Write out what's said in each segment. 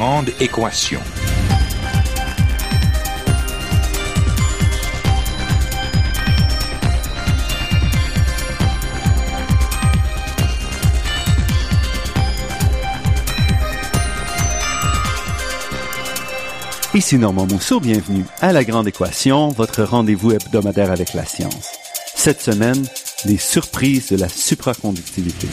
Grande équation. Ici Normand Mousseau, bienvenue à La Grande Équation, votre rendez-vous hebdomadaire avec la science. Cette semaine, les surprises de la supraconductivité.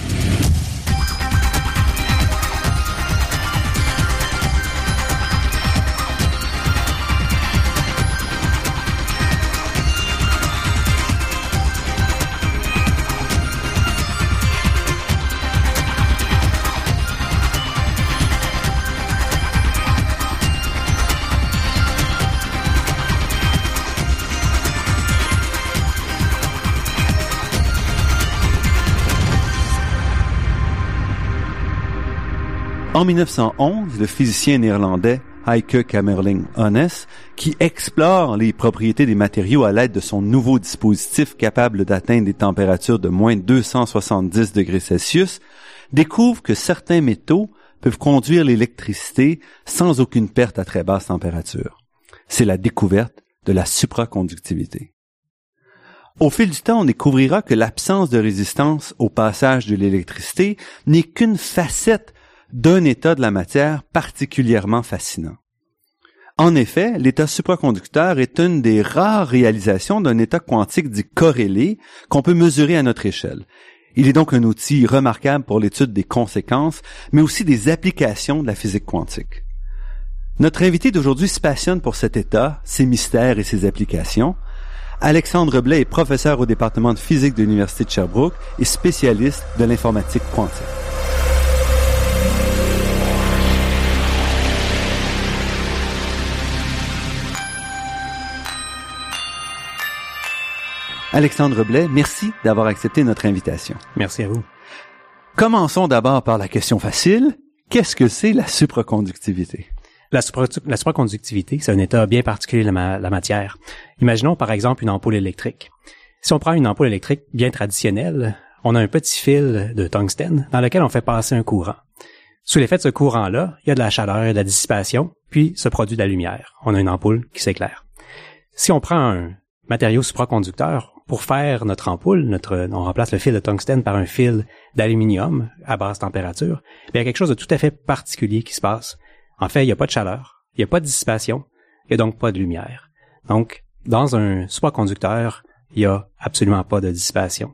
En 1911, le physicien néerlandais Heike Kamerling Onnes, qui explore les propriétés des matériaux à l'aide de son nouveau dispositif capable d'atteindre des températures de moins 270 degrés Celsius, découvre que certains métaux peuvent conduire l'électricité sans aucune perte à très basse température. C'est la découverte de la supraconductivité. Au fil du temps, on découvrira que l'absence de résistance au passage de l'électricité n'est qu'une facette d'un état de la matière particulièrement fascinant. En effet, l'état supraconducteur est une des rares réalisations d'un état quantique dit corrélé qu'on peut mesurer à notre échelle. Il est donc un outil remarquable pour l'étude des conséquences, mais aussi des applications de la physique quantique. Notre invité d'aujourd'hui se passionne pour cet état, ses mystères et ses applications. Alexandre Blais est professeur au département de physique de l'Université de Sherbrooke et spécialiste de l'informatique quantique. Alexandre Blais, merci d'avoir accepté notre invitation. Merci à vous. Commençons d'abord par la question facile. Qu'est-ce que c'est la supraconductivité? La, la supraconductivité, c'est un état bien particulier de la, matière. Imaginons par exemple une ampoule électrique. Si on prend une ampoule électrique bien traditionnelle, on a un petit fil de tungstène dans lequel on fait passer un courant. Sous l'effet de ce courant-là, il y a de la chaleur et de la dissipation, puis se produit de la lumière. On a une ampoule qui s'éclaire. Si on prend un matériau supraconducteur, pour faire notre ampoule, notre, on remplace le fil de tungstène par un fil d'aluminium à basse température, il y a quelque chose de tout à fait particulier qui se passe. En fait, il n'y a pas de chaleur, il n'y a pas de dissipation, il n'y a donc pas de lumière. Donc, dans un supraconducteur, il n'y a absolument pas de dissipation.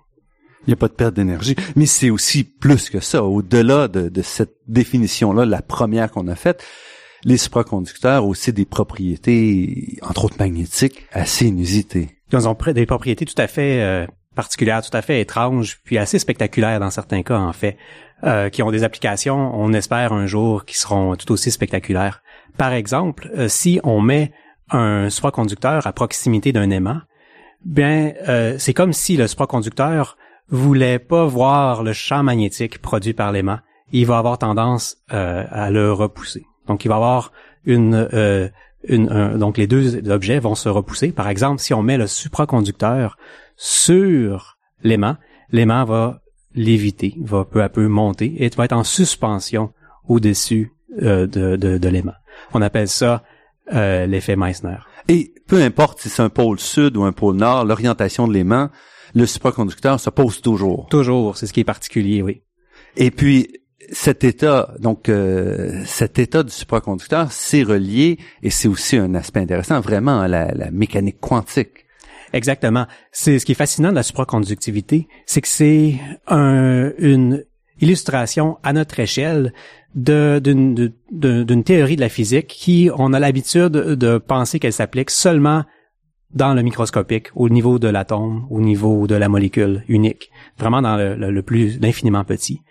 Il n'y a pas de perte d'énergie. Mais c'est aussi plus que ça. Au-delà de, de cette définition-là, la première qu'on a faite, les supraconducteurs ont aussi des propriétés, entre autres magnétiques, assez inusitées. Ils ont des propriétés tout à fait euh, particulières, tout à fait étranges, puis assez spectaculaires dans certains cas, en fait, euh, qui ont des applications, on espère un jour, qui seront tout aussi spectaculaires. Par exemple, euh, si on met un supraconducteur à proximité d'un aimant, bien, c'est comme si le supraconducteur voulait pas voir le champ magnétique produit par l'aimant. Il va avoir tendance à le repousser. Donc, il va avoir une donc les deux objets vont se repousser. Par exemple, si on met le supraconducteur sur l'aimant, l'aimant va léviter, va peu à peu monter et va être en suspension au-dessus euh, de, de, l'aimant. On appelle ça euh, l'effet Meissner. Et peu importe si c'est un pôle sud ou un pôle nord, l'orientation de l'aimant, le supraconducteur se pose toujours. Toujours, c'est ce qui est particulier, oui. Et puis, cet état, donc euh, cet état du supraconducteur, c'est relié et c'est aussi un aspect intéressant vraiment à la, mécanique quantique. Exactement. C'est ce qui est fascinant de la supraconductivité, c'est que c'est une illustration à notre échelle d'une théorie de la physique qui on a l'habitude de penser qu'elle s'applique seulement dans le microscopique, au niveau de l'atome, au niveau de la molécule unique, vraiment dans le, le plus l'infiniment petit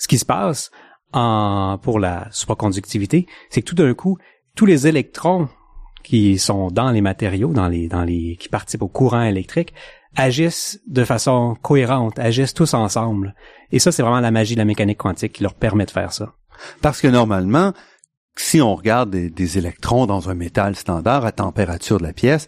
ce qui se passe pour la supraconductivité, c'est que tout d'un coup, tous les électrons qui sont dans les matériaux, dans les, qui participent au courant électrique, agissent de façon cohérente, agissent tous ensemble. Et ça, c'est vraiment la magie de la mécanique quantique qui leur permet de faire ça. Parce que normalement, si on regarde des électrons dans un métal standard à température de la pièce,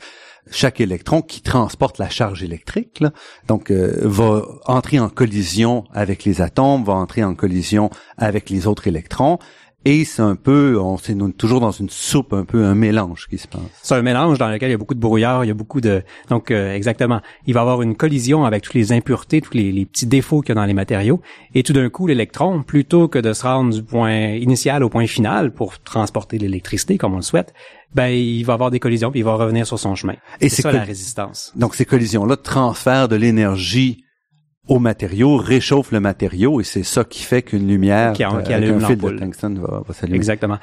chaque électron qui transporte la charge électrique, donc euh, va entrer en collision avec les atomes, va entrer en collision avec les autres électrons, et c'est un peu, on c'est toujours dans une soupe, un peu un mélange qui se passe. C'est un mélange dans lequel il y a beaucoup de brouillard, il y a beaucoup de, donc euh, exactement, il va y avoir une collision avec toutes les impuretés, tous les, petits défauts qu'il y a dans les matériaux, et tout d'un coup l'électron, plutôt que de se rendre du point initial au point final pour transporter l'électricité comme on le souhaite, ben il va avoir des collisions puis il va revenir sur son chemin. Et c'est ça la résistance. Donc ces collisions-là transfèrent de l'énergie au matériau, réchauffe le matériau et c'est ça qui fait qu'une lumière qui, a, qui allume un fil de tungstène va, va s'allumer. Exactement.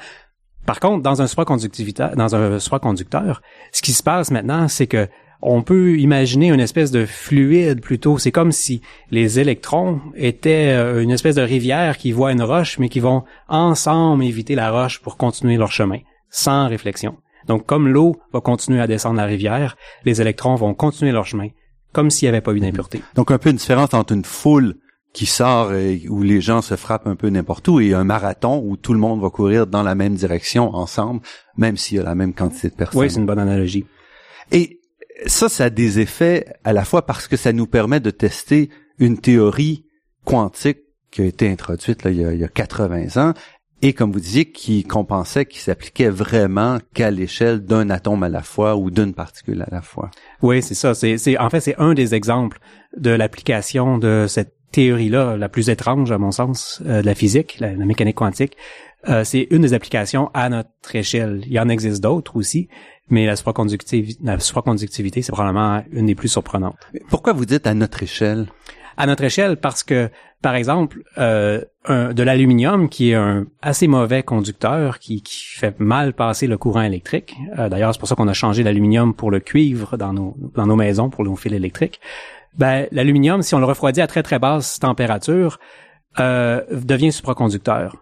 Par contre, dans un supraconducteur, dans un supraconducteur, ce qui se passe maintenant, c'est que on peut imaginer une espèce de fluide plutôt. C'est comme si les électrons étaient euh, une espèce de rivière qui voit une roche, mais qui vont ensemble éviter la roche pour continuer leur chemin, sans réflexion. Donc, comme l'eau va continuer à descendre la rivière, les électrons vont continuer leur chemin comme s'il n'y avait pas eu d'impureté. Donc un peu une différence entre une foule qui sort et où les gens se frappent un peu n'importe où et un marathon où tout le monde va courir dans la même direction ensemble, même s'il y a la même quantité de personnes. Oui, c'est une bonne analogie. Et ça, ça a des effets à la fois parce que ça nous permet de tester une théorie quantique qui a été introduite là, il, y a, il y a 80 ans et comme vous disiez, qui qu'on pensait qu'il s'appliquait vraiment qu'à l'échelle d'un atome à la fois ou d'une particule à la fois. Oui, c'est ça. C'est, c'est, en fait, c'est un des exemples de l'application de cette théorie-là, la plus étrange à mon sens, euh, de la physique, la, mécanique quantique. Euh, c'est une des applications à notre échelle. Il y en existe d'autres aussi, mais la supraconductivité, la supraconductivité, c'est probablement une des plus surprenantes. Pourquoi vous dites à notre échelle? À notre échelle, parce que par exemple, euh, de l'aluminium qui est un assez mauvais conducteur, qui, qui fait mal passer le courant électrique. Euh, d'ailleurs, c'est pour ça qu'on a changé l'aluminium pour le cuivre dans nos, dans nos maisons, pour nos fils électriques. Ben, l'aluminium, si on le refroidit à très très basse température, euh, devient supraconducteur.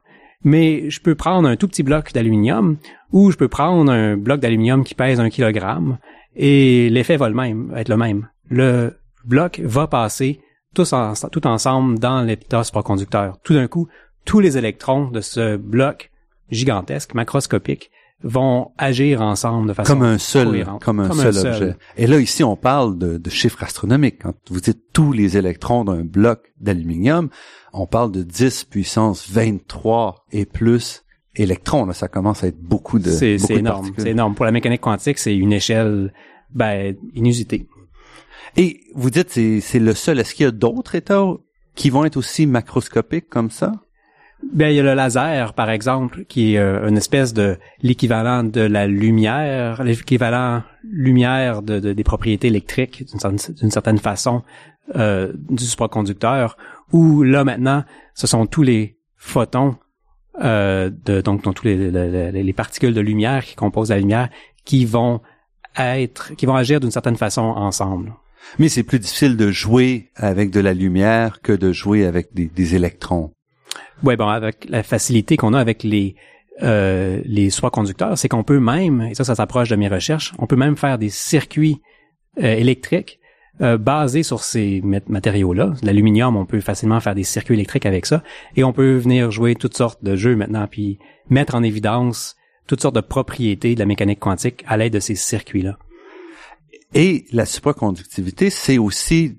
Mais je peux prendre un tout petit bloc d'aluminium ou je peux prendre un bloc d'aluminium qui pèse un kilogramme et l'effet va le même, être le même. Le bloc va passer tous tout ensemble dans l'état supraconducteur. Tout d'un coup, tous les électrons de ce bloc gigantesque, macroscopique, vont agir ensemble de façon comme un seul, comme un, seul, objet. Et là ici, on parle de, de, chiffres astronomiques. Quand vous dites tous les électrons d'un bloc d'aluminium, on parle de 10 puissance 23 et plus électrons. Là, ça commence à être beaucoup de. C'est énorme. C'est énorme. Pour la mécanique quantique, c'est une échelle ben, inusitée. Et vous dites c'est c'est le seul. Est-ce qu'il y a d'autres états qui vont être aussi macroscopiques comme ça? Ben, il y a le laser, par exemple, qui est euh, une espèce de l'équivalent de la lumière, l'équivalent lumière de, des propriétés électriques d'une certaine, façon euh, du supraconducteur, où là maintenant, ce sont tous les photons, euh, de, donc, donc tous les, les, particules de lumière qui composent la lumière, qui vont être, qui vont agir d'une certaine façon ensemble. Mais c'est plus difficile de jouer avec de la lumière que de jouer avec des, électrons. Oui, bon, avec la facilité qu'on a avec les euh, les conducteurs, c'est qu'on peut même, et ça, ça s'approche de mes recherches, on peut même faire des circuits euh, électriques euh, basés sur ces matériaux-là. L'aluminium, on peut facilement faire des circuits électriques avec ça, et on peut venir jouer toutes sortes de jeux maintenant, puis mettre en évidence toutes sortes de propriétés de la mécanique quantique à l'aide de ces circuits-là. Et la supraconductivité, c'est aussi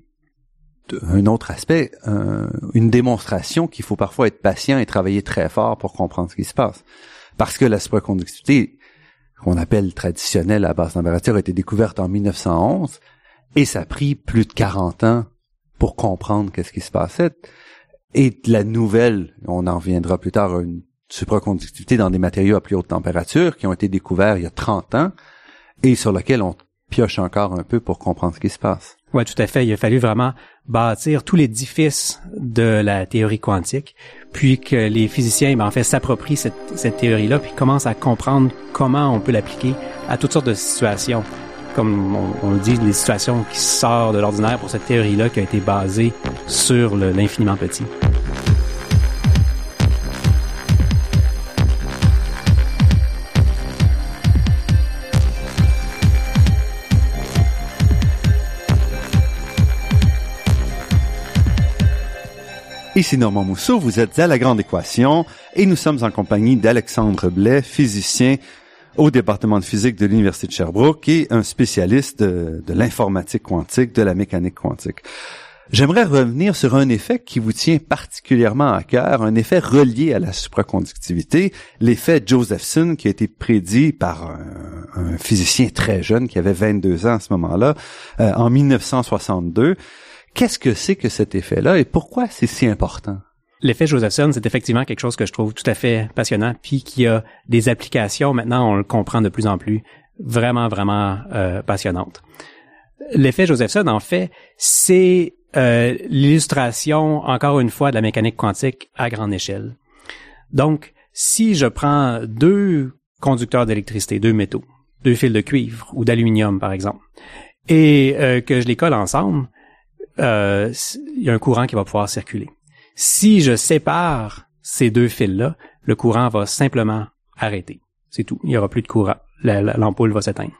un autre aspect, une démonstration qu'il faut parfois être patient et travailler très fort pour comprendre ce qui se passe. Parce que la supraconductivité, qu'on appelle traditionnelle à basse température, a été découverte en 1911 et ça a pris plus de 40 ans pour comprendre qu'est-ce qui se passait. Et la nouvelle, on en reviendra plus tard, une supraconductivité dans des matériaux à plus haute température qui ont été découverts il y a 30 ans et sur lesquels on pioche encore un peu pour comprendre ce qui se passe. Oui, tout à fait. Il a fallu vraiment bâtir tout l'édifice de la théorie quantique, puis que les physiciens, ben, en fait, s'approprient cette, cette théorie-là, puis commencent à comprendre comment on peut l'appliquer à toutes sortes de situations. Comme on, on dit, les situations qui sortent de l'ordinaire pour cette théorie-là qui a été basée sur l'infiniment petit. Ici Normand Mousseau, vous êtes à La Grande Équation et nous sommes en compagnie d'Alexandre Blais, physicien au département de physique de l'Université de Sherbrooke et un spécialiste de, l'informatique quantique, de la mécanique quantique. J'aimerais revenir sur un effet qui vous tient particulièrement à cœur, un effet relié à la supraconductivité, l'effet Josephson qui a été prédit par un, physicien très jeune qui avait 22 ans à ce moment-là, euh, en 1962. Qu'est-ce que c'est que cet effet-là et pourquoi c'est si important? L'effet Josephson, c'est effectivement quelque chose que je trouve tout à fait passionnant, puis qui a des applications, maintenant on le comprend de plus en plus, vraiment, vraiment euh, passionnantes. L'effet Josephson, en fait, c'est euh, l'illustration, encore une fois, de la mécanique quantique à grande échelle. Donc, si je prends deux conducteurs d'électricité, deux métaux, deux fils de cuivre ou d'aluminium, par exemple, et euh, que je les colle ensemble, il y a un courant qui va pouvoir circuler. Si je sépare ces deux fils-là, le courant va simplement arrêter. C'est tout. Il n'y aura plus de courant. L'ampoule va s'éteindre.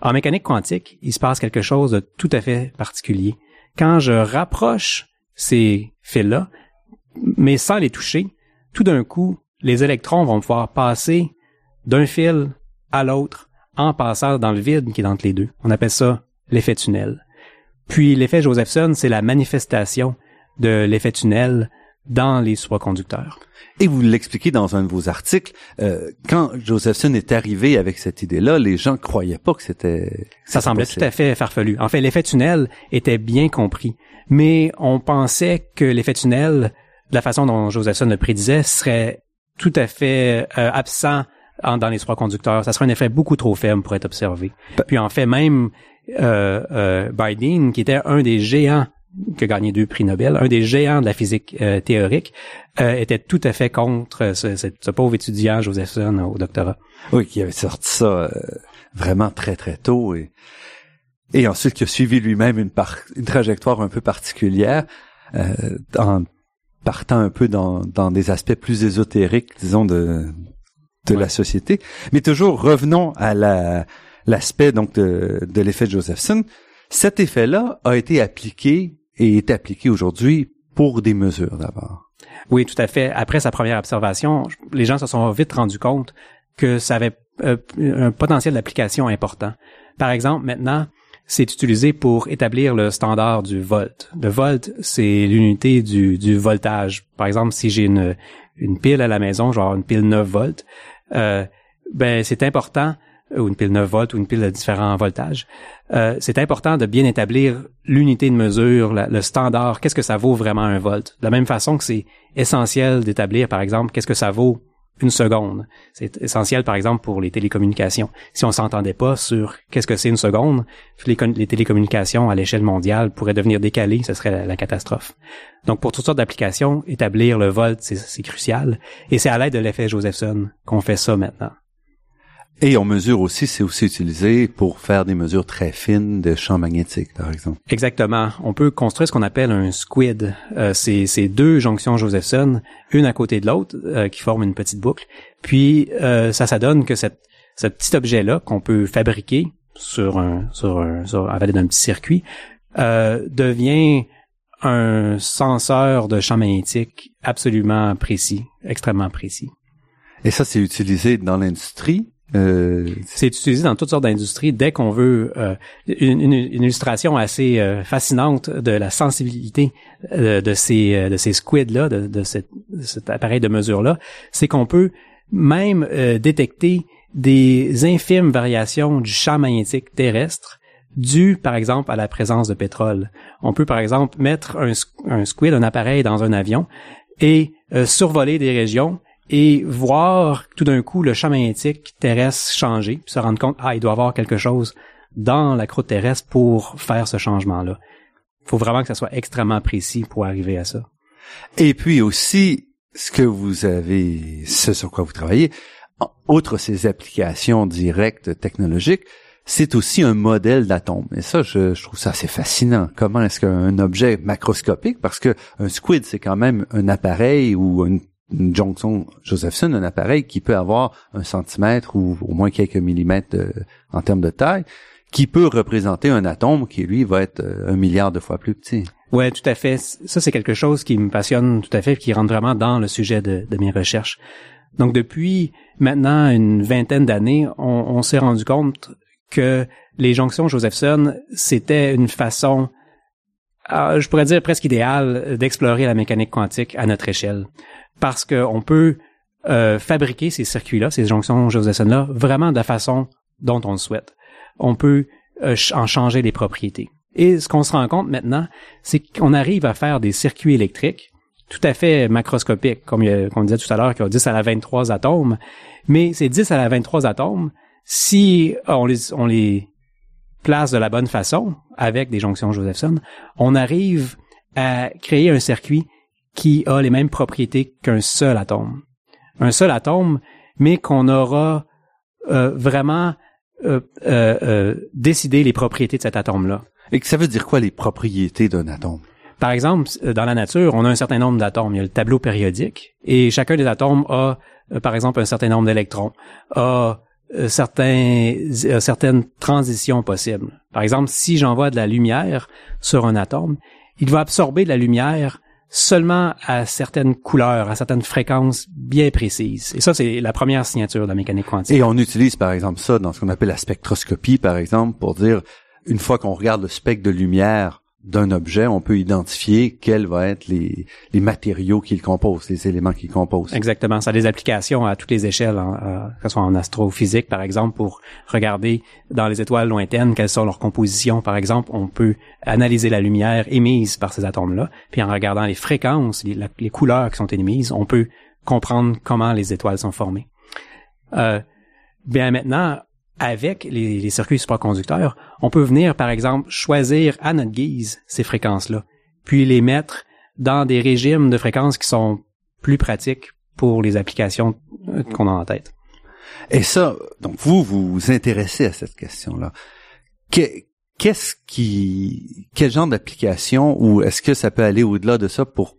En mécanique quantique, il se passe quelque chose de tout à fait particulier. Quand je rapproche ces fils-là, mais sans les toucher, tout d'un coup, les électrons vont pouvoir passer d'un fil à l'autre en passant dans le vide qui est entre les deux. On appelle ça l'effet tunnel. Puis l'effet Josephson, c'est la manifestation de l'effet tunnel dans les supraconducteurs. Et vous l'expliquez dans un de vos articles, euh, quand Josephson est arrivé avec cette idée-là, les gens croyaient pas que c'était... Ça semblait tout à fait farfelu. En fait, l'effet tunnel était bien compris, mais on pensait que l'effet tunnel, de la façon dont Josephson le prédisait, serait tout à fait euh, absent dans les supraconducteurs. Ça serait un effet beaucoup trop faible pour être observé. Puis en fait, même euh, euh, Biden, qui était un des géants qui a gagné deux prix Nobel, un des géants de la physique euh, théorique, euh, était tout à fait contre ce, ce, pauvre étudiant Josephson au doctorat. Oui, qui avait sorti ça euh, vraiment très très tôt et et ensuite qui a suivi lui-même une, une trajectoire un peu particulière en partant un peu dans, dans des aspects plus ésotériques, disons de de la société. Mais toujours revenons à la l'aspect donc de, l'effet Josephson. Cet effet-là a été appliqué et est appliqué aujourd'hui pour des mesures d'abord. Oui, tout à fait. Après sa première observation, les gens se sont vite rendus compte que ça avait euh, un potentiel d'application important. Par exemple, maintenant, c'est utilisé pour établir le standard du volt. Le volt, c'est l'unité du, du voltage. Par exemple, si j'ai une, une pile à la maison, genre une pile 9 volts, euh, ben c'est important ou une pile 9 volts ou une pile de différents voltages, euh, c'est important de bien établir l'unité de mesure, le standard, qu'est-ce que ça vaut vraiment un volt? De la même façon que c'est essentiel d'établir, par exemple, qu'est-ce que ça vaut une seconde? C'est essentiel, par exemple, pour les télécommunications. Si on s'entendait pas sur qu'est-ce que c'est une seconde, les, les télécommunications à l'échelle mondiale pourraient devenir décalées, ce serait la, la catastrophe. Donc, pour toutes sortes d'applications, établir le volt, c'est crucial. Et c'est à l'aide de l'effet Josephson qu'on fait ça maintenant. Et on mesure aussi, c'est aussi utilisé pour faire des mesures très fines de champs magnétiques, par exemple. Exactement. On peut construire ce qu'on appelle un squid. Euh, c'est deux jonctions Josephson, une à côté de l'autre, euh, qui forment une petite boucle. Puis euh, ça, ça donne que cette, ce petit objet-là qu'on peut fabriquer sur un, sur un, sur, avec d'un petit circuit, euh, devient un senseur de champs magnétiques absolument précis, extrêmement précis. Et ça, c'est utilisé dans l'industrie? Euh, c'est utilisé dans toutes sortes d'industries dès qu'on veut euh, une, illustration assez euh, fascinante de la sensibilité de ces de ces squids là, de, de, cet appareil de mesure là, c'est qu'on peut même détecter des infimes variations du champ magnétique terrestre dues, par exemple, à la présence de pétrole. On peut, par exemple, mettre un, un squid, un appareil dans un avion et survoler des régions et voir tout d'un coup le champ magnétique terrestre changer, puis se rendre compte, ah, il doit y avoir quelque chose dans la croûte terrestre pour faire ce changement-là. Il faut vraiment que ça soit extrêmement précis pour arriver à ça. Et puis aussi, ce que vous avez, ce sur quoi vous travaillez, outre ces applications directes technologiques, c'est aussi un modèle d'atome. Et ça, je, trouve ça assez fascinant. Comment est-ce qu'un objet macroscopique, parce que un squid, c'est quand même un appareil ou une jonction Josephson, un appareil qui peut avoir un centimètre ou au moins quelques millimètres en termes de taille, qui peut représenter un atome qui, lui, va être euh, un milliard de fois plus petit. Ouais, tout à fait. Ça, c'est quelque chose qui me passionne tout à fait, qui rentre vraiment dans le sujet de, mes recherches. Donc, depuis maintenant une vingtaine d'années, on, on s'est rendu compte que les jonctions Josephson, c'était une façon euh, je pourrais dire presque idéal d'explorer la mécanique quantique à notre échelle. Parce qu'on peut euh, fabriquer ces circuits-là, ces jonctions Josephson-là, vraiment de la façon dont on le souhaite. On peut euh, en changer les propriétés. Et ce qu'on se rend compte maintenant, c'est qu'on arrive à faire des circuits électriques tout à fait macroscopiques, comme on disait tout à l'heure, qui ont 10 à la 23 atomes. Mais ces 10 à la 23 atomes, si on les, on les place de la bonne façon, avec des jonctions Josephson, on arrive à créer un circuit qui a les mêmes propriétés qu'un seul atome. Un seul atome, mais qu'on aura euh, vraiment euh, euh, décidé les propriétés de cet atome-là. Et que ça veut dire quoi les propriétés d'un atome? Par exemple, dans la nature, on a un certain nombre d'atomes. Il y a le tableau périodique et chacun des atomes a, par exemple, un certain nombre d'électrons, a certains, euh, certaines transitions possibles. Par exemple, si j'envoie de la lumière sur un atome, il va absorber de la lumière seulement à certaines couleurs, à certaines fréquences bien précises. Et ça, c'est la première signature de la mécanique quantique. Et on utilise, par exemple, ça dans ce qu'on appelle la spectroscopie, par exemple, pour dire, une fois qu'on regarde le spectre de lumière d'un objet, on peut identifier quels vont être les, matériaux qu'il compose, les éléments qu'il compose. Exactement. Ça a des applications à toutes les échelles, hein, que ce soit en astrophysique, par exemple, pour regarder dans les étoiles lointaines quelles sont leurs compositions. Par exemple, on peut analyser la lumière émise par ces atomes-là, puis en regardant les fréquences, les, couleurs qui sont émises, on peut comprendre comment les étoiles sont formées. Euh, bien maintenant, avec les, circuits supraconducteurs, on peut venir, par exemple, choisir à notre guise ces fréquences-là, puis les mettre dans des régimes de fréquences qui sont plus pratiques pour les applications euh, qu'on a en tête. Et ça, donc vous, vous vous intéressez à cette question-là. Qu'est-ce qui, quel genre d'application, ou est-ce que ça peut aller au-delà de ça pour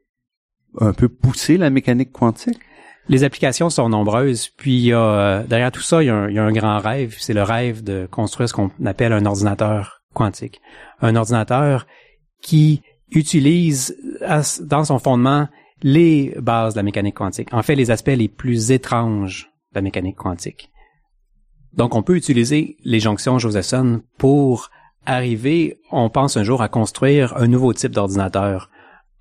un peu pousser la mécanique quantique? Les applications sont nombreuses, puis euh, derrière tout ça, il y, a un, il y a un grand rêve, c'est le rêve de construire ce qu'on appelle un ordinateur quantique. Un ordinateur qui utilise dans son fondement les bases de la mécanique quantique, en fait les aspects les plus étranges de la mécanique quantique. Donc on peut utiliser les jonctions Josephson pour arriver, on pense un jour à construire un nouveau type d'ordinateur,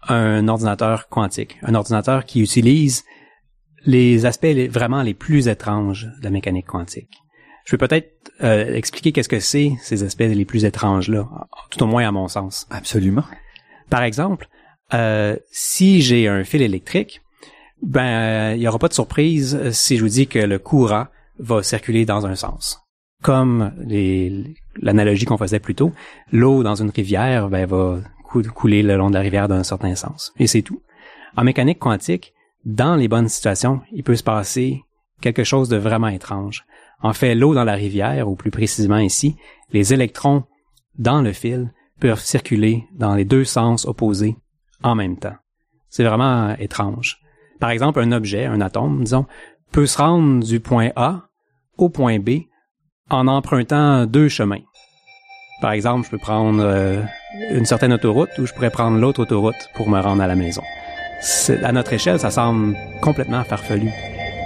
un ordinateur quantique, un ordinateur qui utilise les aspects vraiment les plus étranges de la mécanique quantique. Je vais peut-être euh, expliquer qu'est-ce que c'est ces aspects les plus étranges là, tout au moins à mon sens. Absolument. Par exemple, euh, si j'ai un fil électrique, ben il n'y aura pas de surprise si je vous dis que le courant va circuler dans un sens. Comme l'analogie qu'on faisait plus tôt, l'eau dans une rivière ben, va couler le long de la rivière d'un certain sens. Et c'est tout. En mécanique quantique, dans les bonnes situations, il peut se passer quelque chose de vraiment étrange. En fait, l'eau dans la rivière, ou plus précisément ici, les électrons dans le fil peuvent circuler dans les deux sens opposés en même temps. C'est vraiment étrange. Par exemple, un objet, un atome, disons, peut se rendre du point A au point B en empruntant deux chemins. Par exemple, je peux prendre euh, une certaine autoroute ou je pourrais prendre l'autre autoroute pour me rendre à la maison à notre échelle, ça semble complètement farfelu.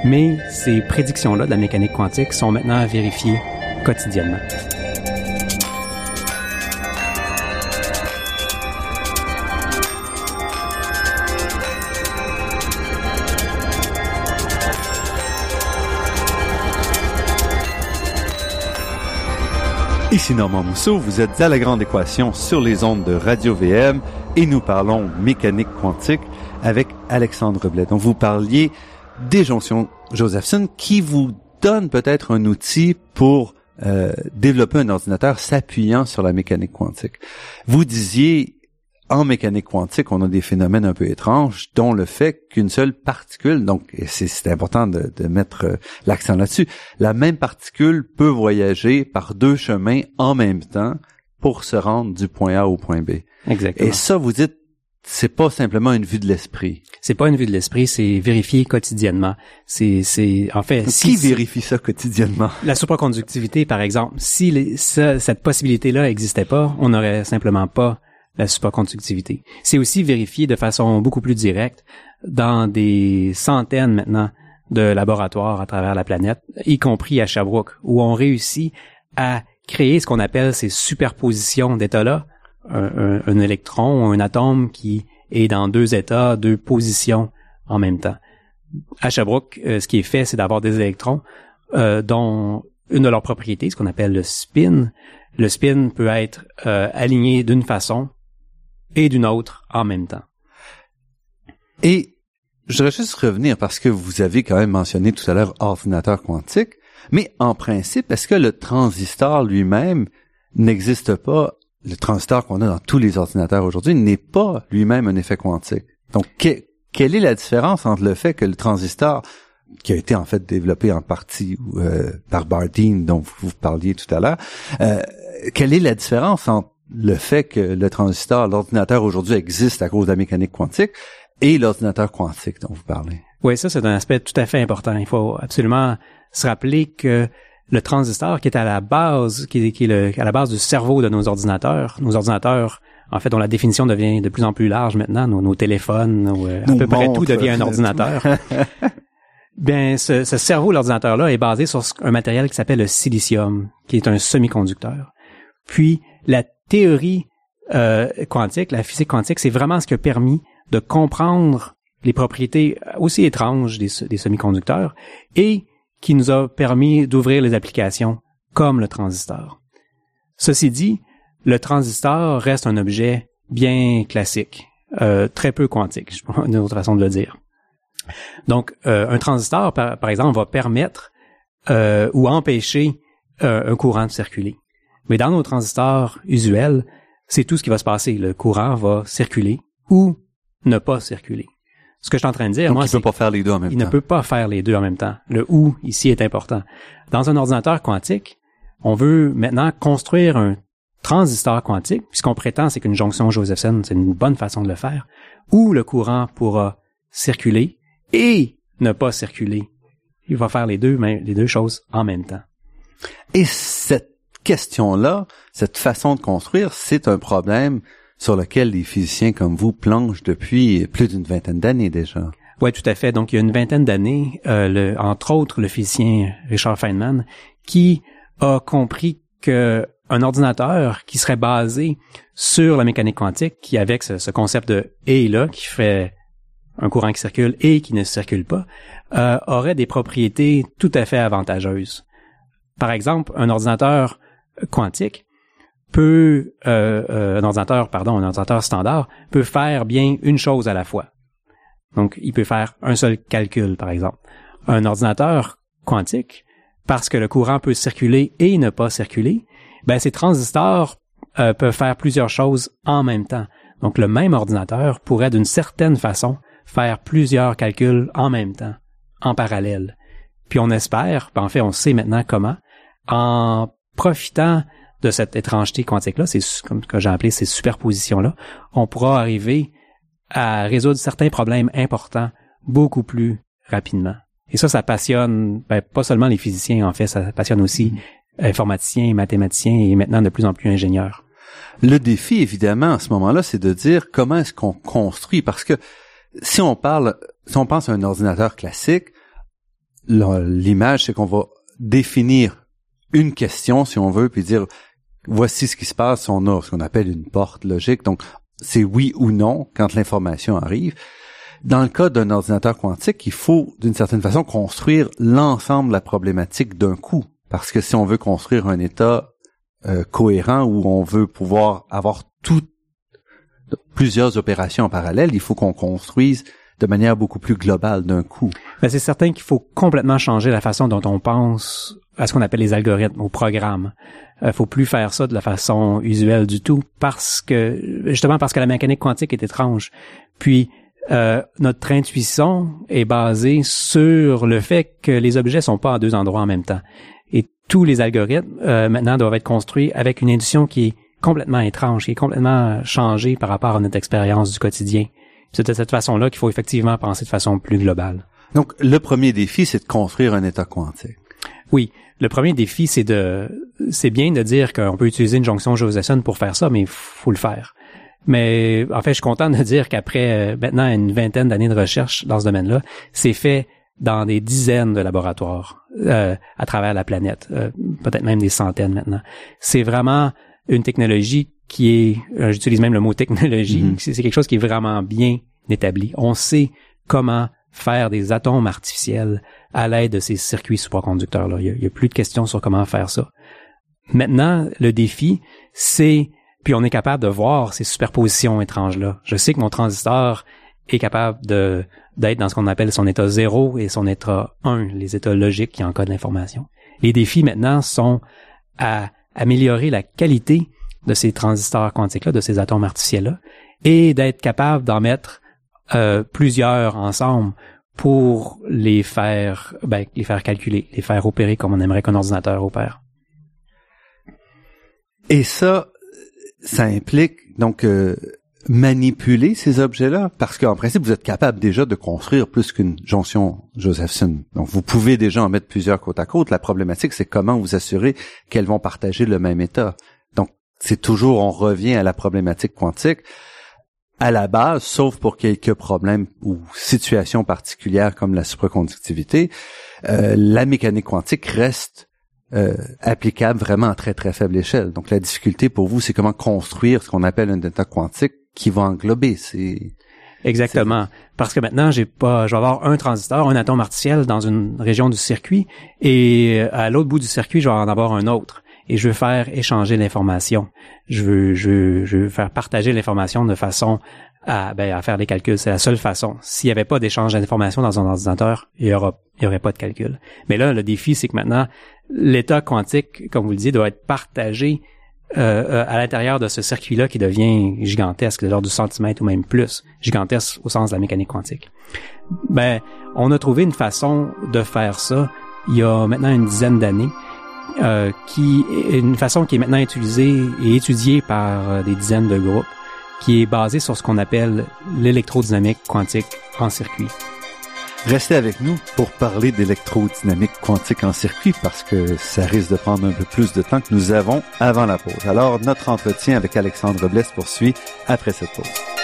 Mais ces prédictions-là de la mécanique quantique sont maintenant vérifiées quotidiennement. Ici Normand Mousseau, vous êtes à la grande équation sur les ondes de Radio VM et nous parlons mécanique quantique avec Alexandre Blais. Donc vous parliez des jonctions Josephson qui vous donne peut-être un outil pour euh, développer un ordinateur s'appuyant sur la mécanique quantique. Vous disiez en mécanique quantique, on a des phénomènes un peu étranges, dont le fait qu'une seule particule, donc c'est important de, de mettre euh, l'accent là-dessus, la même particule peut voyager par deux chemins en même temps pour se rendre du point A au point B. Exactement. Et ça, vous dites, c'est pas simplement une vue de l'esprit. C'est pas une vue de l'esprit, c'est vérifié quotidiennement. C'est, c'est, en fait, qui vérifie ça quotidiennement? La supraconductivité, par exemple. Si cette possibilité-là n'existait pas, on n'aurait simplement pas la supraconductivité. C'est aussi vérifié de façon beaucoup plus directe dans des centaines maintenant de laboratoires à travers la planète, y compris à Sherbrooke, où on réussit à créer ce qu'on appelle ces superpositions d'états-là un, un, électron ou un atome qui est dans deux états, deux positions en même temps. À Sherbrooke, euh, ce qui est fait, c'est d'avoir des électrons euh, dont une de leurs propriétés, ce qu'on appelle le spin, le spin peut être euh, aligné d'une façon et d'une autre en même temps. Et je voudrais juste revenir parce que vous avez quand même mentionné tout à l'heure ordinateur quantique, mais en principe, est-ce que le transistor lui-même n'existe pas le transistor qu'on a dans tous les ordinateurs aujourd'hui n'est pas lui-même un effet quantique. Donc, quelle est la différence entre le fait que le transistor, qui a été en fait développé en partie euh, par Bardeen, dont vous, parliez tout à l'heure, euh, quelle est la différence entre le fait que le transistor, l'ordinateur aujourd'hui existe à cause de la mécanique quantique, et l'ordinateur quantique dont vous parlez? Oui, ça c'est un aspect tout à fait important. Il faut absolument se rappeler que le transistor qui est à la base, qui est, qui est à la base du cerveau de nos ordinateurs. Nos ordinateurs, en fait, dont la définition devient de plus en plus large maintenant. Nos, téléphones, euh, à peu près tout devient un ordinateur. Bien, ce, ce cerveau, l'ordinateur-là, est basé sur un matériel qui s'appelle le silicium, qui est un semi-conducteur. Puis, la théorie euh, quantique, la physique quantique, c'est vraiment ce qui a permis de comprendre les propriétés aussi étranges des, des semi-conducteurs et qui nous a permis d'ouvrir les applications comme le transistor. Ceci dit, le transistor reste un objet bien classique, euh, très peu quantique, je une autre façon de le dire. Donc, euh, un transistor, par, exemple, va permettre euh, ou empêcher un courant de circuler. Mais dans nos transistors usuels, c'est tout ce qui va se passer. Le courant va circuler ou ne pas circuler. Ce que je suis en train de dire, Donc, moi, il peut pas faire les deux en même il temps. ne peut pas faire les deux en même temps. Le ou ici est important. Dans un ordinateur quantique, on veut maintenant construire un transistor quantique, puisqu'on prétend c'est qu'une jonction Josephson, c'est une bonne façon de le faire, où le courant pourra circuler et ne pas circuler. Il va faire les deux, les deux choses en même temps. Et cette question-là, cette façon de construire, c'est un problème sur lequel les physiciens comme vous plongent depuis plus d'une vingtaine d'années déjà. Oui, tout à fait. Donc, il y a une vingtaine d'années, euh, entre autres, le physicien Richard Feynman, qui a compris que un ordinateur qui serait basé sur la mécanique quantique, qui avec ce, concept de et là, qui fait un courant qui circule et qui ne circule pas, euh, aurait des propriétés tout à fait avantageuses. Par exemple, un ordinateur quantique peut euh, euh, un ordinateur, pardon, un ordinateur standard peut faire bien une chose à la fois. Donc, il peut faire un seul calcul, par exemple. Un ordinateur quantique, parce que le courant peut circuler et ne pas circuler, ben ces transistors euh, peuvent faire plusieurs choses en même temps. Donc, le même ordinateur pourrait, d'une certaine façon, faire plusieurs calculs en même temps, en parallèle. Puis on espère, ben, en fait, on sait maintenant comment, en profitant de cette étrangeté quantique-là, c'est comme que j'ai appelé ces superpositions-là, on pourra arriver à résoudre certains problèmes importants beaucoup plus rapidement. Et ça, ça passionne ben, pas seulement les physiciens, en fait, ça passionne aussi mm-hmm. informaticiens, mathématiciens et maintenant de plus en plus ingénieurs. Le défi, évidemment, à ce moment-là, c'est de dire comment est-ce qu'on construit, parce que si on parle, si on pense à un ordinateur classique, l'image, c'est qu'on va définir une question, si on veut, puis dire voici ce qui se passe, on a ce qu'on appelle une porte logique. Donc, c'est oui ou non quand l'information arrive. Dans le cas d'un ordinateur quantique, il faut d'une certaine façon construire l'ensemble de la problématique d'un coup. Parce que si on veut construire un état euh, cohérent où on veut pouvoir avoir toutes plusieurs opérations en parallèle, il faut qu'on construise de manière beaucoup plus globale d'un coup. C'est certain qu'il faut complètement changer la façon dont on pense à ce qu'on appelle les algorithmes, aux programmes. Euh, faut plus faire ça de la façon usuelle du tout parce que justement parce que la mécanique quantique est étrange. Puis euh, notre intuition est basée sur le fait que les objets sont pas à deux endroits en même temps. Et tous les algorithmes euh, maintenant doivent être construits avec une intuition qui est complètement étrange, qui est complètement changée par rapport à notre expérience du quotidien. C'est de cette façon-là qu'il faut effectivement penser de façon plus globale. Donc, le premier défi, c'est de construire un état quantique. Oui, le premier défi, c'est de, c'est bien de dire qu'on peut utiliser une jonction Josephson pour faire ça, mais il faut le faire. Mais en fait, je suis content de dire qu'après euh, maintenant une vingtaine d'années de recherche dans ce domaine-là, c'est fait dans des dizaines de laboratoires euh, à travers la planète, euh, peut-être même des centaines maintenant. C'est vraiment une technologie qui est, j'utilise même le mot technologie, Mhm. c'est c'est quelque chose qui est vraiment bien établi. On sait comment faire des atomes artificiels à l'aide de ces circuits supraconducteurs-là. Il, y a- il y a plus de questions sur comment faire ça. Maintenant, le défi, c'est, puis on est capable de voir ces superpositions étranges-là. Je sais que mon transistor est capable de d'être dans ce qu'on appelle son état 0 et son état 1, les états logiques qui encodent l'information. Les défis maintenant sont à améliorer la qualité de ces transistors quantiques-là, de ces atomes artificiels-là, et d'être capable d'en mettre euh, plusieurs ensemble pour les faire, ben, les faire calculer, les faire opérer comme on aimerait qu'un ordinateur opère. Et ça, ça implique donc euh, manipuler ces objets-là, parce qu'en principe, vous êtes capable déjà de construire plus qu'une jonction Josephson. Donc, vous pouvez déjà en mettre plusieurs côte à côte. La problématique, c'est comment vous assurer qu'elles vont partager le même état. Donc, c'est toujours, on revient à la problématique quantique à la base, sauf pour quelques problèmes ou situations particulières comme la supraconductivité, euh, la mécanique quantique reste euh, applicable vraiment à très très faible échelle. Donc la difficulté pour vous, c'est comment construire ce qu'on appelle un état quantique qui va englober ces Exactement. Parce que maintenant, j'ai pas, je vais avoir un transistor, un atome artificiel dans une région du circuit, et à l'autre bout du circuit, je vais en avoir un autre. Et je veux faire échanger l'information. Je veux, je veux, je veux faire partager l'information de façon à, ben, à faire des calculs. C'est la seule façon. S'il n'y avait pas d'échange d'informations dans un ordinateur, il y aura, il y aurait pas de calcul. Mais là, le défi, c'est que maintenant, l'état quantique, comme vous le disiez, doit être partagé euh, euh, à l'intérieur de ce circuit-là qui devient gigantesque, de l'ordre du centimètre ou même plus, gigantesque au sens de la mécanique quantique. Ben, on a trouvé une façon de faire ça il y a maintenant une dizaine d'années, euh, qui est une façon qui est maintenant utilisée et étudiée par euh, des dizaines de groupes, qui est basée sur ce qu'on appelle l'électrodynamique quantique en circuit. Restez avec nous pour parler d'électrodynamique quantique en circuit parce que ça risque de prendre un peu plus de temps que nous avons avant la pause. Alors, notre entretien avec Alexandre Blesse poursuit après cette pause.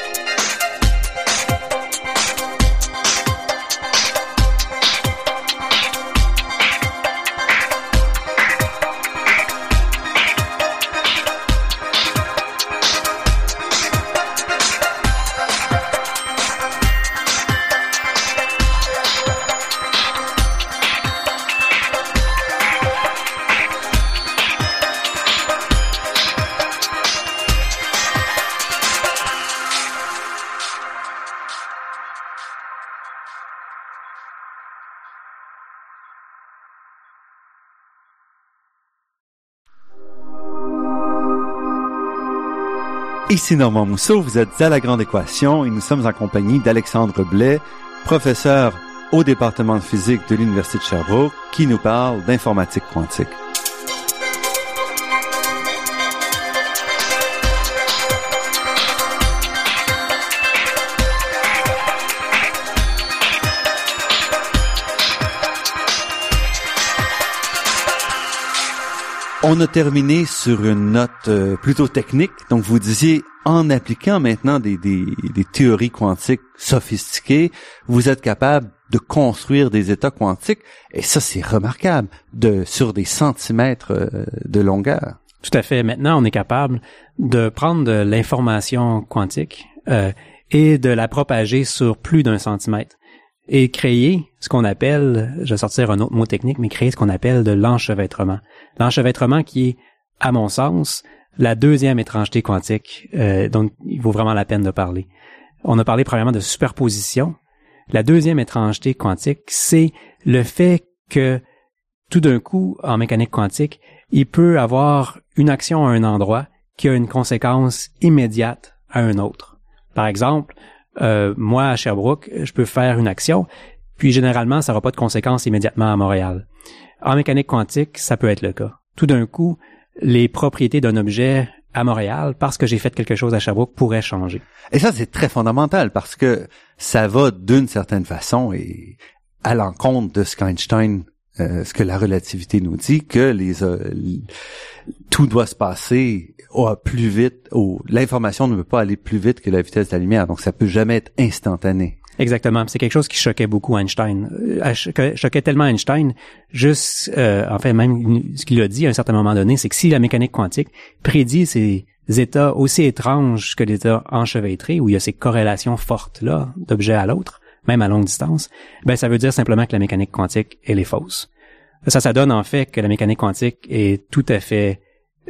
Ici Normand Mousseau, vous êtes à La Grande Équation et nous sommes en compagnie d'Alexandre Blais, professeur au département de physique de l'Université de Sherbrooke, qui nous parle d'informatique quantique. On a terminé sur une note euh, plutôt technique. Donc, vous disiez, en appliquant maintenant des, théories quantiques sophistiquées, vous êtes capable de construire des états quantiques. Et ça, c'est remarquable, sur des centimètres euh, de longueur. Tout à fait. Maintenant, on est capable de prendre l'information quantique euh, et de la propager sur plus d'un centimètre et créer ce qu'on appelle, je vais sortir un autre mot technique, mais créer ce qu'on appelle de l'enchevêtrement. L'enchevêtrement qui est, à mon sens, la deuxième étrangeté quantique euh, dont il vaut vraiment la peine de parler. On a parlé premièrement de superposition. La deuxième étrangeté quantique, c'est le fait que tout d'un coup, en mécanique quantique, il peut avoir une action à un endroit qui a une conséquence immédiate à un autre. Par exemple, euh, moi à Sherbrooke, je peux faire une action, puis généralement, ça n'aura pas de conséquences immédiatement à Montréal. En mécanique quantique, ça peut être le cas. Tout d'un coup, les propriétés d'un objet à Montréal, parce que j'ai fait quelque chose à Sherbrooke, pourraient changer. Et ça, c'est très fondamental parce que ça va d'une certaine façon et à l'encontre de ce qu'Einstein, euh, ce que la relativité nous dit, que les euh, tout doit se passer au plus vite, au, l'information ne peut pas aller plus vite que la vitesse de la lumière, donc ça peut jamais être instantané. Exactement. C'est quelque chose qui choquait beaucoup Einstein. Euh, cho- choquait tellement Einstein, juste, euh, en fait, même ce qu'il a dit à un certain moment donné, c'est que si la mécanique quantique prédit ces états aussi étranges que l'état enchevêtré, où il y a ces corrélations fortes-là d'objet à l'autre, même à longue distance, ben ça veut dire simplement que la mécanique quantique, elle est fausse. Ça, ça donne en fait que la mécanique quantique est tout à fait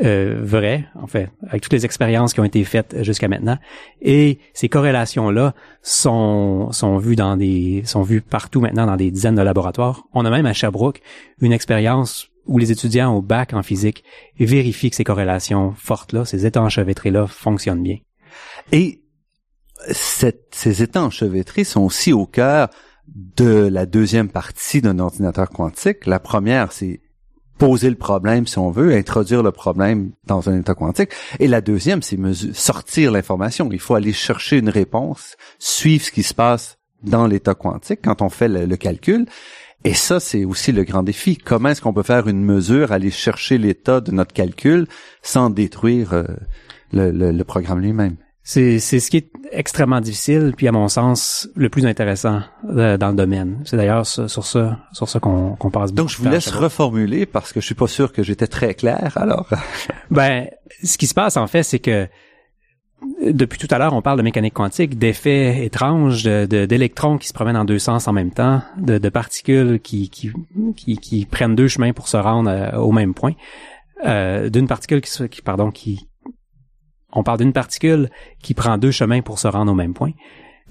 euh, vraie, en fait, avec toutes les expériences qui ont été faites jusqu'à maintenant. Et ces corrélations-là sont, sont vues dans des, sont vues partout maintenant dans des dizaines de laboratoires. On a même à Sherbrooke une expérience où les étudiants au bac en physique vérifient que ces corrélations fortes-là, ces états enchevêtrés-là fonctionnent bien. Et ces états enchevêtrés sont aussi au cœur de la deuxième partie d'un ordinateur quantique. La première, c'est poser le problème, si on veut, introduire le problème dans un état quantique. Et la deuxième, c'est sortir l'information. Il faut aller chercher une réponse, suivre ce qui se passe dans l'état quantique quand on fait le calcul. Et ça, c'est aussi le grand défi. Comment est-ce qu'on peut faire une mesure, aller chercher l'état de notre calcul sans détruire euh, le, le, programme lui-même? C'est, c'est ce qui est extrêmement difficile, puis à mon sens, le plus intéressant euh, dans le domaine. C'est d'ailleurs sur, ça, sur ça qu'on, qu'on passe Donc, je vous laisse reformuler parce que je suis pas sûr que j'étais très clair, alors. ben, ce qui se passe, en fait, c'est que depuis tout à l'heure, on parle de mécanique quantique, d'effets étranges, d'électrons de, qui se promènent en deux sens en même temps, de, de particules qui, qui, qui, qui, prennent deux chemins pour se rendre euh, au même point, euh, d'une particule qui, qui, pardon, qui, on parle d'une particule qui prend deux chemins pour se rendre au même point.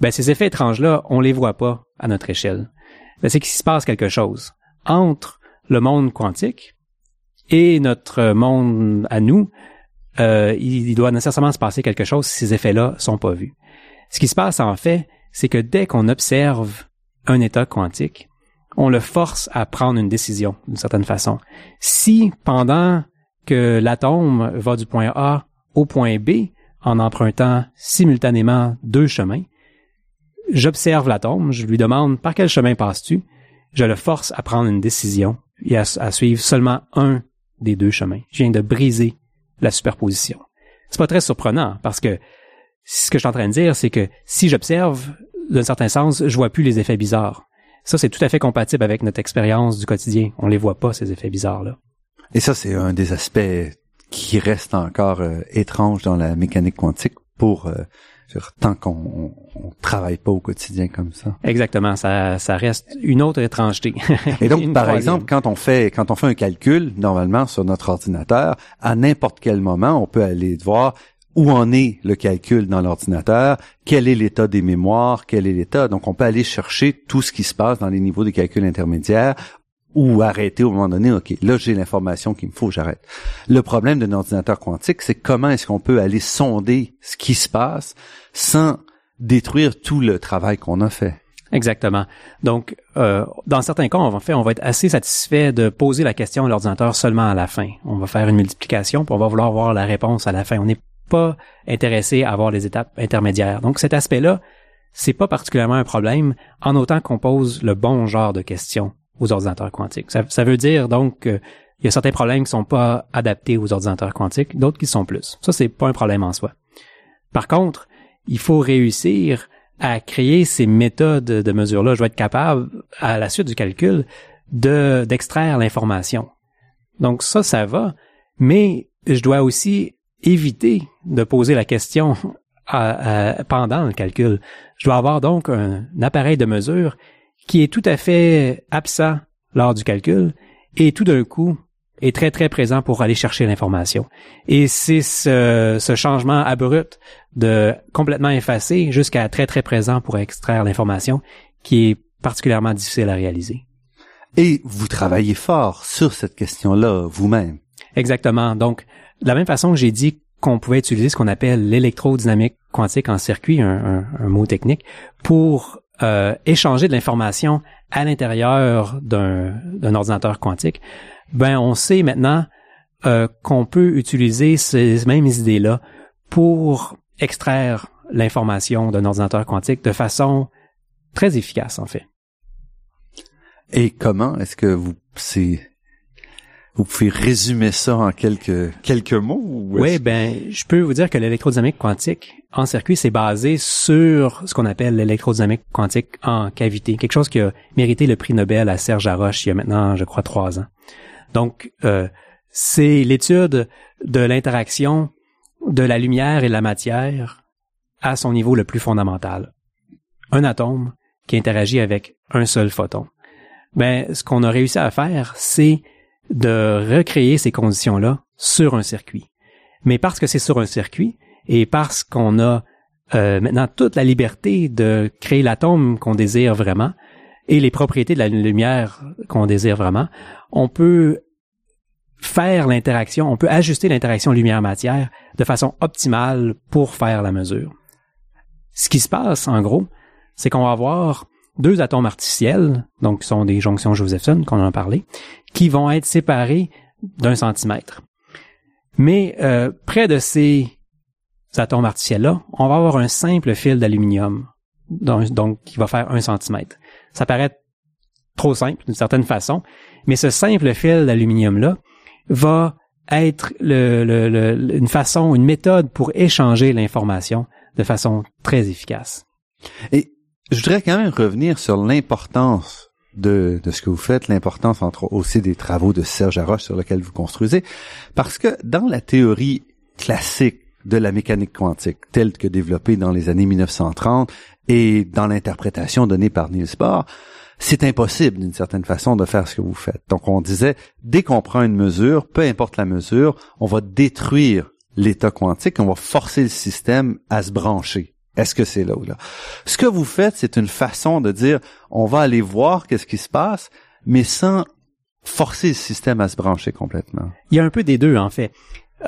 Ben, ces effets étranges-là, on les voit pas à notre échelle. Ben, c'est qu'il se passe quelque chose entre le monde quantique et notre monde à nous, euh, il, doit nécessairement se passer quelque chose si ces effets-là sont pas vus. Ce qui se passe en fait, c'est que dès qu'on observe un état quantique, on le force à prendre une décision d'une certaine façon. Si pendant que l'atome va du point A au point B en empruntant simultanément deux chemins, j'observe l'atome, je lui demande par quel chemin passes-tu, je le force à prendre une décision et à, à suivre seulement un des deux chemins. Je viens de briser la superposition. C'est pas très surprenant parce que ce que je suis en train de dire, c'est que si j'observe, d'un certain sens, je vois plus les effets bizarres. Ça, c'est tout à fait compatible avec notre expérience du quotidien. On les voit pas, ces effets bizarres-là. Et ça, c'est un des aspects qui reste encore euh, étrange dans la mécanique quantique pour euh, tant qu'on on, travaille pas au quotidien comme ça. Exactement, ça, ça reste une autre étrangeté. Et donc, par exemple, quand on fait quand on fait un calcul, normalement sur notre ordinateur, à n'importe quel moment, on peut aller voir où en est le calcul dans l'ordinateur, quel est l'état des mémoires, quel est l'état. Donc, on peut aller chercher tout ce qui se passe dans les niveaux des calculs intermédiaires ou arrêter au moment donné, OK, là j'ai l'information qu'il me faut, j'arrête. Le problème d'un ordinateur quantique, c'est comment est-ce qu'on peut aller sonder ce qui se passe sans détruire tout le travail qu'on a fait? Exactement. Donc, euh, dans certains cas, on va, faire, on va être assez satisfait de poser la question à l'ordinateur seulement à la fin. On va faire une multiplication, puis on va vouloir voir la réponse à la fin. On n'est pas intéressé à avoir les étapes intermédiaires. Donc, cet aspect-là, c'est pas particulièrement un problème, en autant qu'on pose le bon genre de questions aux ordinateurs quantiques. Ça, veut dire donc qu'il y a certains problèmes qui sont pas adaptés aux ordinateurs quantiques, d'autres qui sont plus. Ça, c'est pas un problème en soi. Par contre, il faut réussir à créer ces méthodes de mesure-là. Je dois être capable, à la suite du calcul, de d'extraire l'information. Donc ça, ça va, mais je dois aussi éviter de poser la question pendant le calcul. Je dois avoir donc un appareil de mesure qui est tout à fait absent lors du calcul et tout d'un coup est très très présent pour aller chercher l'information. Et c'est ce, ce, changement abrupt de complètement effacé jusqu'à très très présent pour extraire l'information qui est particulièrement difficile à réaliser. Et vous travaillez fort sur cette question-là vous-même. Exactement. Donc, de la même façon que j'ai dit qu'on pouvait utiliser ce qu'on appelle l'électrodynamique quantique en circuit, un, un mot technique, pour euh, échanger de l'information à l'intérieur d'un ordinateur quantique, ben on sait maintenant euh, qu'on peut utiliser ces mêmes idées-là pour extraire l'information d'un ordinateur quantique de façon très efficace en fait. Et comment est-ce que vous c'est vous pouvez résumer ça en quelques quelques mots Oui, ben je peux vous dire que l'électrodynamique quantique en circuit c'est basé sur ce qu'on appelle l'électrodynamique quantique en cavité, quelque chose qui a mérité le prix Nobel à Serge Haroche il y a maintenant, je crois, trois ans. Donc euh, c'est l'étude de l'interaction de la lumière et de la matière à son niveau le plus fondamental. Un atome qui interagit avec un seul photon. Ben, ce qu'on a réussi à faire, c'est de recréer ces conditions-là sur un circuit. Mais parce que c'est sur un circuit et parce qu'on a euh, maintenant toute la liberté de créer l'atome qu'on désire vraiment et les propriétés de la lumière qu'on désire vraiment, on peut faire l'interaction, on peut ajuster l'interaction lumière-matière de façon optimale pour faire la mesure. Ce qui se passe, en gros, c'est qu'on va avoir deux atomes artificiels, donc qui sont des jonctions Josephson, qu'on en a parlé, qui vont être séparés d'un centimètre. Mais euh, près de ces atomes artificiels-là, on va avoir un simple fil d'aluminium, donc, donc, qui va faire un centimètre. Ça paraît trop simple d'une certaine façon, mais ce simple fil d'aluminium-là va être le, une façon, une méthode pour échanger l'information de façon très efficace. Et je voudrais quand même revenir sur l'importance de, ce que vous faites, l'importance entre aussi des travaux de Serge Haroche sur lesquels vous construisez, parce que dans la théorie classique de la mécanique quantique, telle que développée dans les années 1930 et dans l'interprétation donnée par Niels Bohr, c'est impossible d'une certaine façon de faire ce que vous faites. Donc on disait, dès qu'on prend une mesure, peu importe la mesure, on va détruire l'état quantique, on va forcer le système à se brancher. Est-ce que c'est là ou là? Ce que vous faites, c'est une façon de dire, on va aller voir qu'est-ce qui se passe, mais sans forcer le système à se brancher complètement. Il y a un peu des deux, en fait.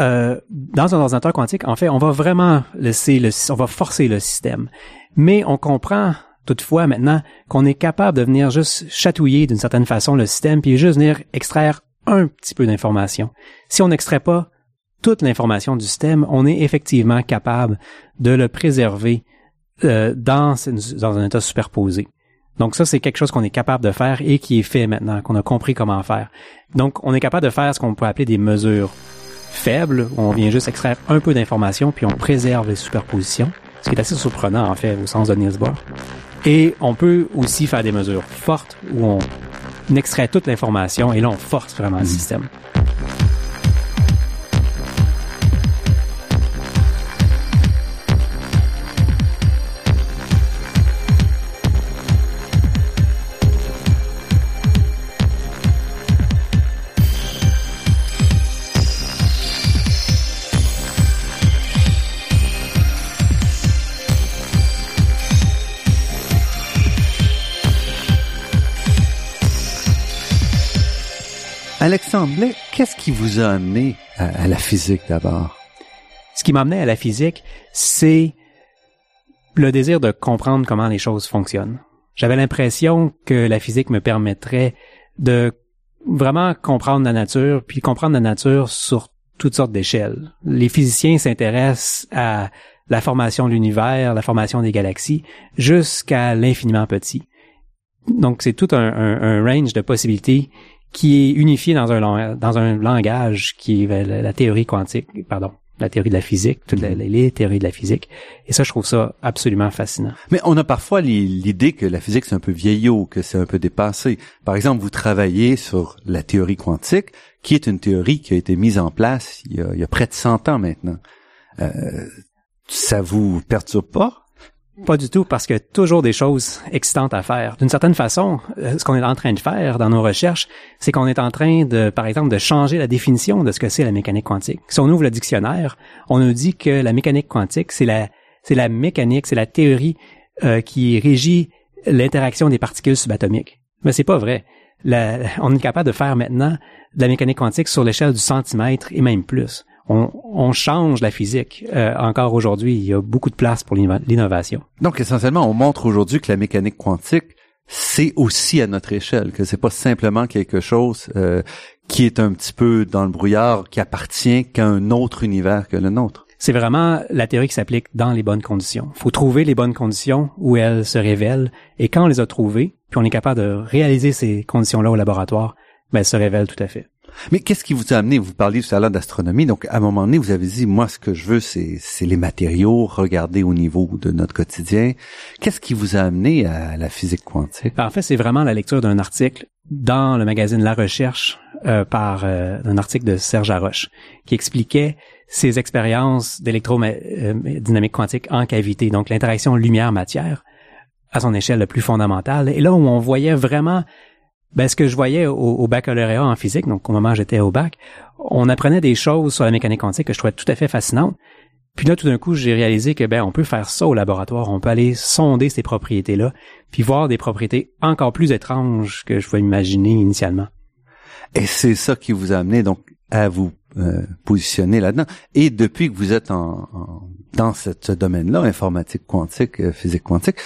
Euh, dans un ordinateur quantique, en fait, on va vraiment laisser le, on va forcer le système. Mais on comprend toutefois maintenant qu'on est capable de venir juste chatouiller d'une certaine façon le système puis juste venir extraire un petit peu d'information. Si on n'extrait pas toute l'information du système, on est effectivement capable de le préserver euh, dans, dans un état superposé. Donc ça, c'est quelque chose qu'on est capable de faire et qui est fait maintenant, qu'on a compris comment faire. Donc on est capable de faire ce qu'on peut appeler des mesures faibles, où on vient juste extraire un peu d'information, puis on préserve les superpositions, ce qui est assez surprenant en fait au sens de Niels Bohr. Et on peut aussi faire des mesures fortes où on extrait toute l'information et là on force vraiment le mmh. système. Alexandre qu'est-ce qui vous a amené à, la physique d'abord? Ce qui m'a amené à la physique, c'est le désir de comprendre comment les choses fonctionnent. J'avais l'impression que la physique me permettrait de vraiment comprendre la nature, puis comprendre la nature sur toutes sortes d'échelles. Les physiciens s'intéressent à la formation de l'univers, la formation des galaxies, jusqu'à l'infiniment petit. Donc c'est tout un, range de possibilités qui est unifié dans un, dans un langage qui est la, théorie quantique, pardon, la théorie de la physique, toutes les, les, théories de la physique. Et ça, je trouve ça absolument fascinant. Mais on a parfois l'idée que la physique, c'est un peu vieillot, que c'est un peu dépassé. Par exemple, vous travaillez sur la théorie quantique, qui est une théorie qui a été mise en place il y a, il y a près de 100 ans maintenant. Euh, ça vous perturbe pas? Pas du tout, parce a toujours des choses excitantes à faire. D'une certaine façon, euh, ce qu'on est en train de faire dans nos recherches, c'est qu'on est en train de, par exemple, de changer la définition de ce que c'est la mécanique quantique. Si on ouvre le dictionnaire, on nous dit que la mécanique quantique, c'est la, c'est la mécanique, c'est la théorie euh, qui régit l'interaction des particules subatomiques. Mais c'est pas vrai. on est capable de faire maintenant de la mécanique quantique sur l'échelle du centimètre et même plus on, change la physique. Euh, encore aujourd'hui, il y a beaucoup de place pour l'innovation. Donc essentiellement, on montre aujourd'hui que la mécanique quantique, c'est aussi à notre échelle, que c'est pas simplement quelque chose euh, qui est un petit peu dans le brouillard, qui appartient qu'à un autre univers que le nôtre. C'est vraiment la théorie qui s'applique dans les bonnes conditions. Il faut trouver les bonnes conditions où elles se révèlent, et quand on les a trouvées, puis on est capable de réaliser ces conditions-là au laboratoire, ben, elles se révèlent tout à fait. Mais qu'est-ce qui vous a amené? Vous parliez tout à l'heure d'astronomie, donc à un moment donné, vous avez dit, moi, ce que je veux, c'est, les matériaux, regarder au niveau de notre quotidien. Qu'est-ce qui vous a amené à la physique quantique? Ben, En fait, c'est vraiment la lecture d'un article dans le magazine La Recherche euh, par un article de Serge Haroche qui expliquait ses expériences d'électrodynamique quantique en cavité, donc l'interaction lumière-matière à son échelle la plus fondamentale. Et là où on voyait vraiment ben, ce que je voyais au, au baccalauréat en physique, donc au moment où j'étais au bac, on apprenait des choses sur la mécanique quantique que je trouvais tout à fait fascinantes. Puis là, tout d'un coup, j'ai réalisé que ben on peut faire ça au laboratoire, on peut aller sonder ces propriétés-là, puis voir des propriétés encore plus étranges que je pouvais imaginer initialement. Et c'est ça qui vous a amené donc à vous euh, positionner là-dedans. Et depuis que vous êtes en, dans ce domaine-là, informatique quantique, euh, physique quantique,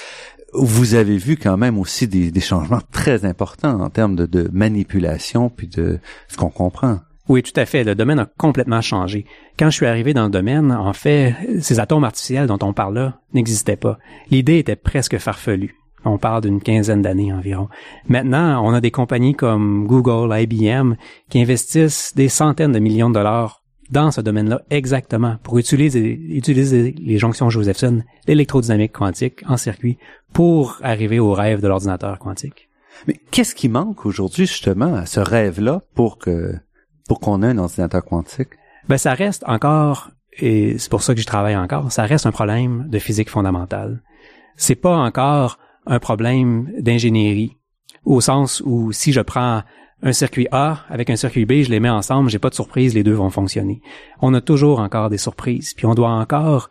vous avez vu quand même aussi des, changements très importants en termes de, de manipulation puis de ce qu'on comprend. Oui, tout à fait. Le domaine a complètement changé. Quand je suis arrivé dans le domaine, en fait, ces atomes artificiels dont on parle là n'existaient pas. L'idée était presque farfelue. On parle d'une quinzaine d'années environ. Maintenant, on a des compagnies comme Google, IBM, qui investissent des centaines de millions de dollars dans ce domaine-là exactement pour utiliser, utiliser les jonctions Josephson, l'électrodynamique quantique en circuit pour arriver au rêve de l'ordinateur quantique. Mais qu'est-ce qui manque aujourd'hui justement à ce rêve-là pour que pour qu'on ait un ordinateur quantique? Ben, ça reste encore, et c'est pour ça que je travaille encore, ça reste un problème de physique fondamentale. C'est pas encore un problème d'ingénierie, au sens où si je prends un circuit A avec un circuit B, je les mets ensemble, j'ai pas de surprise, les deux vont fonctionner. On a toujours encore des surprises, puis on doit encore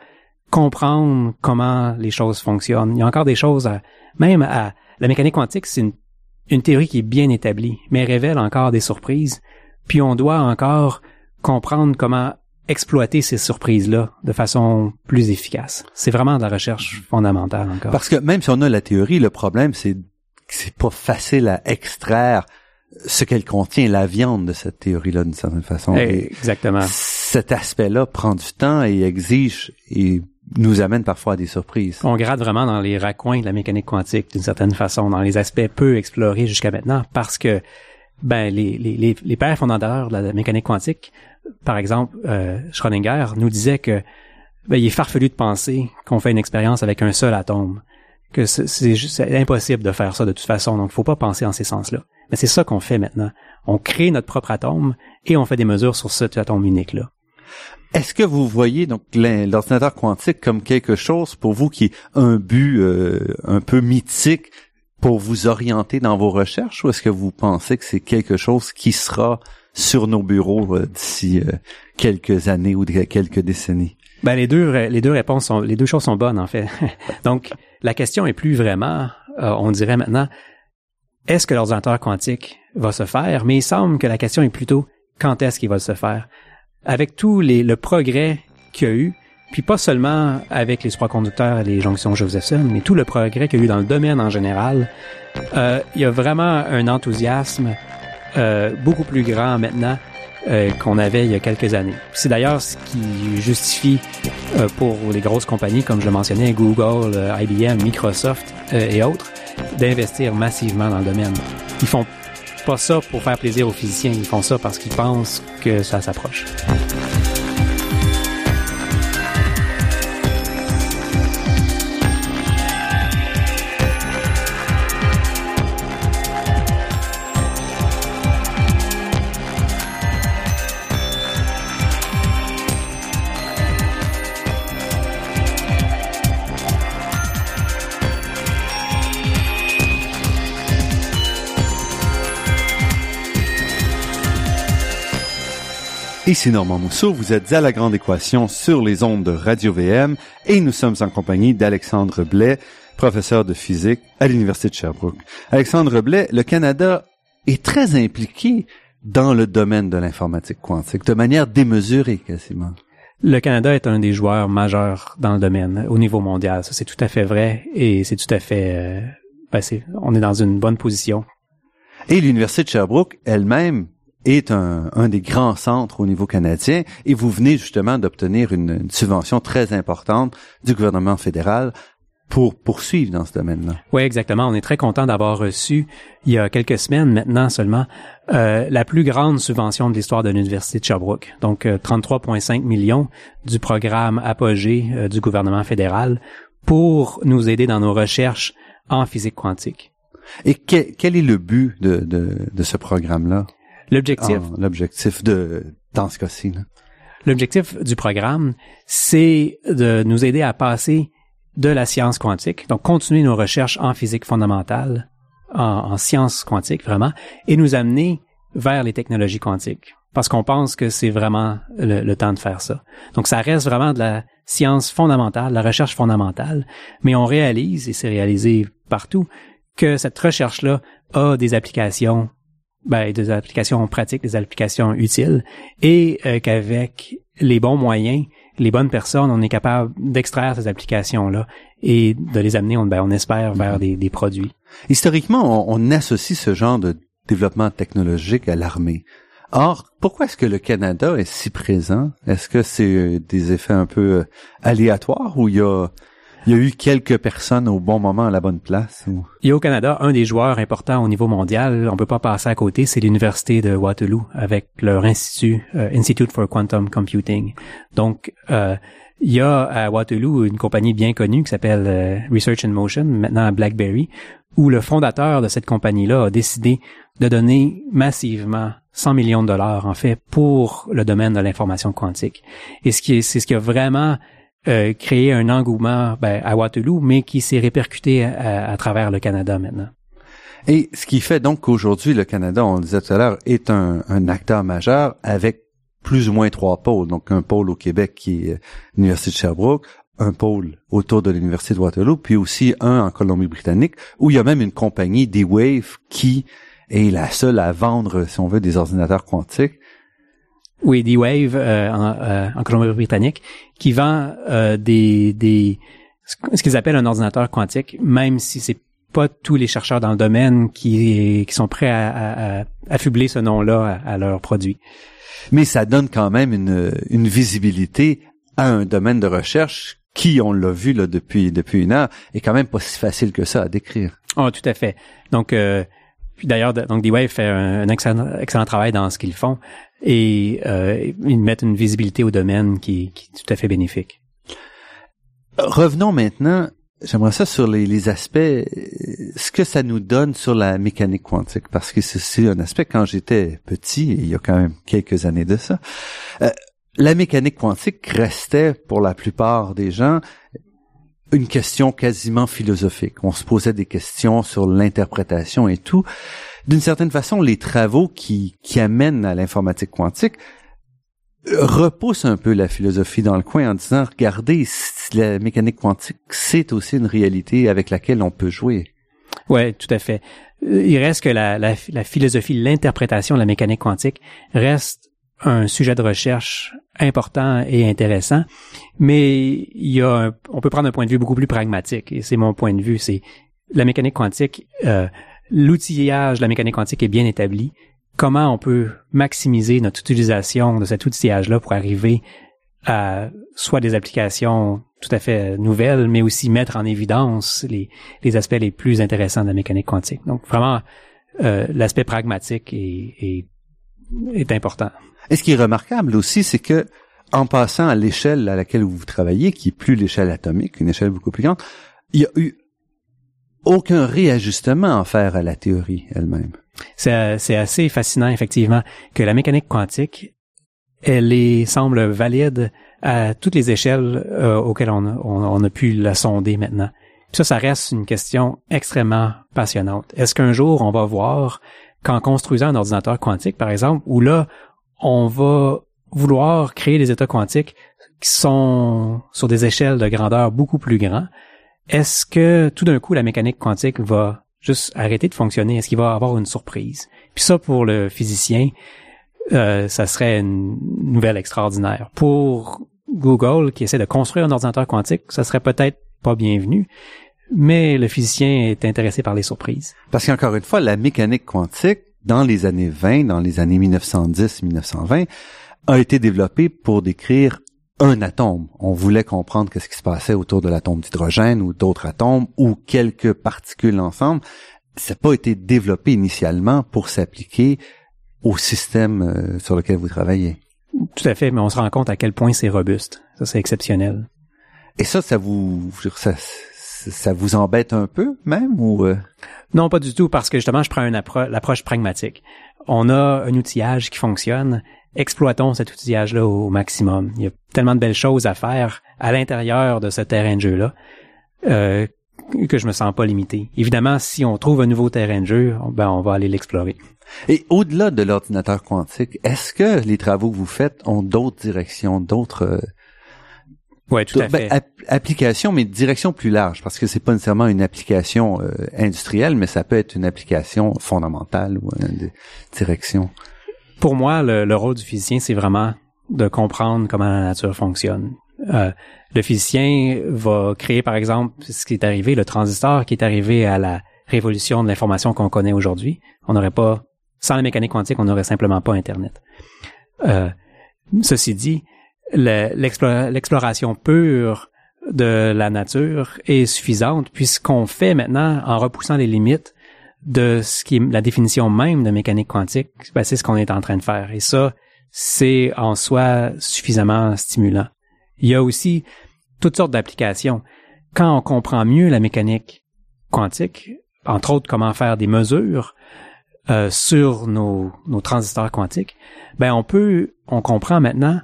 comprendre comment les choses fonctionnent. Il y a encore des choses à, même à, la mécanique quantique, c'est une, théorie qui est bien établie, mais révèle encore des surprises. Puis on doit encore comprendre comment exploiter ces surprises-là de façon plus efficace. C'est vraiment de la recherche fondamentale encore. Parce que même si on a la théorie, le problème c'est c'est pas facile à extraire ce qu'elle contient, la viande de cette théorie-là d'une certaine façon. Exactement. cet aspect-là prend du temps et exige et nous amène parfois à des surprises. On gratte vraiment dans les raccoins de la mécanique quantique d'une certaine façon, dans les aspects peu explorés jusqu'à maintenant, parce que ben les, les, les, pères fondateurs de la mécanique quantique, par exemple, euh, Schrödinger nous disait que ben, il est farfelu de penser qu'on fait une expérience avec un seul atome, que c'est impossible de faire ça de toute façon, donc il faut pas penser en ces sens-là. Mais c'est ça qu'on fait maintenant. On crée notre propre atome et on fait des mesures sur cet atome unique-là. Est-ce que vous voyez donc l'ordinateur quantique comme quelque chose pour vous qui est un but euh, un peu mythique pour vous orienter dans vos recherches ou est-ce que vous pensez que c'est quelque chose qui sera sur nos bureaux euh, d'ici euh, quelques années ou quelques décennies? Ben les deux les deux réponses sont les deux choses sont bonnes en fait. Donc la question est plus vraiment euh, on dirait maintenant est-ce que l'ordinateur quantique va se faire? Mais il semble que la question est plutôt quand est-ce qu'il va se faire? Avec tout les, le progrès qu'il y a eu, puis pas seulement avec les supraconducteurs et les jonctions Josephson, mais tout le progrès qu'il y a eu dans le domaine en général. Euh, il y a vraiment un enthousiasme euh, beaucoup plus grand maintenant euh, qu'on avait il y a quelques années. C'est d'ailleurs ce qui justifie euh, pour les grosses compagnies, comme je le mentionnais, Google, euh, IBM, Microsoft euh, et autres, d'investir massivement dans le domaine. Ils font pas ça pour faire plaisir aux physiciens, ils font ça parce qu'ils pensent que ça s'approche. Ici Normand Mousseau, vous êtes à La Grande Équation sur les ondes de Radio-VM et nous sommes en compagnie d'Alexandre Blais, professeur de physique à l'Université de Sherbrooke. Alexandre Blais, le Canada est très impliqué dans le domaine de l'informatique quantique, de manière démesurée quasiment. Le Canada est un des joueurs majeurs dans le domaine au niveau mondial. Ça, c'est tout à fait vrai et c'est tout à fait... Euh, ben, on est dans une bonne position. Et l'Université de Sherbrooke elle-même est un, un, des grands centres au niveau canadien et vous venez justement d'obtenir une, une, subvention très importante du gouvernement fédéral pour poursuivre dans ce domaine-là. Oui, exactement. On est très content d'avoir reçu, il y a quelques semaines maintenant seulement, euh, la plus grande subvention de l'histoire de l'Université de Sherbrooke. Donc, 33,5 euh, millions du programme Apogée euh, du gouvernement fédéral pour nous aider dans nos recherches en physique quantique. Et quel est le but de, de, de ce programme-là? L'objectif, Ah, L'objectif de dans ce cas-ci. là. l'objectif du programme, c'est de nous aider à passer de la science quantique, donc continuer nos recherches en physique fondamentale, en, en sciences quantiques vraiment, et nous amener vers les technologies quantiques. Parce qu'on pense que c'est vraiment le, le temps de faire ça. Donc ça reste vraiment de la science fondamentale, la recherche fondamentale, mais on réalise, et c'est réalisé partout, que cette recherche-là a des applications, ben, des applications pratiques, des applications utiles, et euh, qu'avec les bons moyens, les bonnes personnes, on est capable d'extraire ces applications-là et de les amener, on, ben, on espère, vers des, produits. Historiquement, on, on associe ce genre de développement technologique à l'armée. Or, pourquoi est-ce que le Canada est si présent? Est-ce que c'est euh, des effets un peu euh, aléatoires ou il y a, il y a eu quelques personnes au bon moment à la bonne place? ou- a au Canada un des joueurs importants au niveau mondial, on peut pas passer à côté, c'est l'université de Waterloo avec leur institut euh, Institute for Quantum Computing. Donc euh, il y a à Waterloo une compagnie bien connue qui s'appelle euh, Research in Motion, maintenant BlackBerry, où le fondateur de cette compagnie-là a décidé de donner massivement 100 millions de dollars en fait pour le domaine de l'information quantique. Et ce qui est, c'est ce qui a vraiment euh, créé un engouement ben, à Waterloo, mais qui s'est répercuté à, à travers le Canada maintenant. Et ce qui fait donc qu'aujourd'hui, le Canada, on le disait tout à l'heure, est un, un acteur majeur avec plus ou moins trois pôles. Donc, un pôle au Québec qui est euh, l'Université de Sherbrooke, un pôle autour de l'Université de Waterloo, puis aussi un en Colombie-Britannique, où il y a même une compagnie, D-Wave, qui est la seule à vendre, si on veut, des ordinateurs quantiques. Oui, D-Wave euh, en, euh, en Colombie-Britannique, qui vend euh, des, des ce qu'ils appellent un ordinateur quantique, même si c'est pas tous les chercheurs dans le domaine qui, qui sont prêts à, à, à affubler ce nom-là à, à leurs produits. Mais ça donne quand même une, une visibilité à un domaine de recherche qui, on l'a vu là depuis depuis une heure, est quand même pas si facile que ça à décrire. Oh, tout à fait. Donc, euh, puis d'ailleurs, donc D-Wave fait un, excellent, excellent travail dans ce qu'ils font et euh, ils mettent une visibilité au domaine qui, qui est tout à fait bénéfique. Revenons maintenant, j'aimerais ça sur les, les aspects, euh, ce que ça nous donne sur la mécanique quantique, parce que c'est- un aspect quand j'étais petit, et il y a quand même quelques années de ça, euh, la mécanique quantique restait pour la plupart des gens une question quasiment philosophique. On se posait des questions sur l'interprétation et tout. D'une certaine façon, les travaux qui, qui amènent à l'informatique quantique repousse un peu la philosophie dans le coin en disant regardez la mécanique quantique c'est aussi une réalité avec laquelle on peut jouer Ouais, tout à fait. Euh, Il reste que la, la, la philosophie, l'interprétation de la mécanique quantique reste un sujet de recherche important et intéressant, mais il y a un- on peut prendre un point de vue beaucoup plus pragmatique, et c'est mon point de vue, c'est la mécanique quantique, euh, l'outillage de la mécanique quantique est bien établi. Comment on peut maximiser notre utilisation de cet outillage-là pour arriver à soit des applications tout à fait nouvelles, mais aussi mettre en évidence les, les aspects les plus intéressants de la mécanique quantique? Donc vraiment, euh, l'aspect pragmatique est, est, est important. Et ce qui est remarquable aussi c'est que en passant à l'échelle à laquelle vous travaillez qui est plus l'échelle atomique une échelle beaucoup plus grande il y a eu aucun réajustement à faire à la théorie elle-même C'est assez fascinant, effectivement, que la mécanique quantique, elle est, semble valide à toutes les échelles euh, auxquelles on, a- pu la sonder maintenant. Ça, ça reste une question extrêmement passionnante. Est-ce qu'un jour, on va voir qu'en construisant un ordinateur quantique, par exemple, où là, on va vouloir créer des états quantiques qui sont sur des échelles de grandeur beaucoup plus grands, est-ce que tout d'un coup, la mécanique quantique va juste arrêter de fonctionner? Est-ce qu'il va avoir une surprise? Puis ça, pour le physicien, euh, ça serait une nouvelle extraordinaire. Pour Google, qui essaie de construire un ordinateur quantique, ça serait peut-être pas bienvenu, mais le physicien est intéressé par les surprises. Parce qu'encore une fois, la mécanique quantique, dans les années 20, dans les années 1910-1920, a été développée pour décrire un atome. On voulait comprendre qu'est-ce qui se passait autour de l'atome d'hydrogène ou d'autres atomes ou quelques particules ensemble. Ça n'a pas été développé initialement pour s'appliquer au système euh, sur lequel vous travaillez. Tout à fait, mais on se rend compte à quel point c'est robuste. Ça, c'est exceptionnel. Et ça, ça vous, ça, ça vous embête un peu même ou euh? Non, pas du tout, parce que justement, je prends une appro- l'approche pragmatique. on a un outillage qui fonctionne, exploitons cet outillage-là au maximum. Il y a tellement de belles choses à faire à l'intérieur de ce terrain de jeu-là euh, que je me sens pas limité. Évidemment, si on trouve un nouveau terrain de jeu, ben on va aller l'explorer. Et au-delà de l'ordinateur quantique, est-ce que les travaux que vous faites ont d'autres directions, d'autres euh, Ouais, tout à ben, fait. application, mais direction plus large, parce que c'est pas nécessairement une application euh, industrielle, mais ça peut être une application fondamentale ou une direction. Pour moi, le, rôle du physicien, c'est vraiment de comprendre comment la nature fonctionne. Euh, le physicien va créer, par exemple, ce qui est arrivé, le transistor qui est arrivé à la révolution de l'information qu'on connaît aujourd'hui. On n'aurait pas, sans la mécanique quantique, on n'aurait simplement pas Internet. Euh, ceci dit, l'exploration pure de la nature est suffisante puisqu'on fait maintenant en repoussant les limites de ce qui est la définition même de mécanique quantique, ben c'est ce qu'on est en train de faire. Et ça, c'est en soi suffisamment stimulant. Il y a aussi toutes sortes d'applications. Quand on comprend mieux la mécanique quantique, entre autres comment faire des mesures euh, sur nos, nos transistors quantiques, ben on peut, on comprend maintenant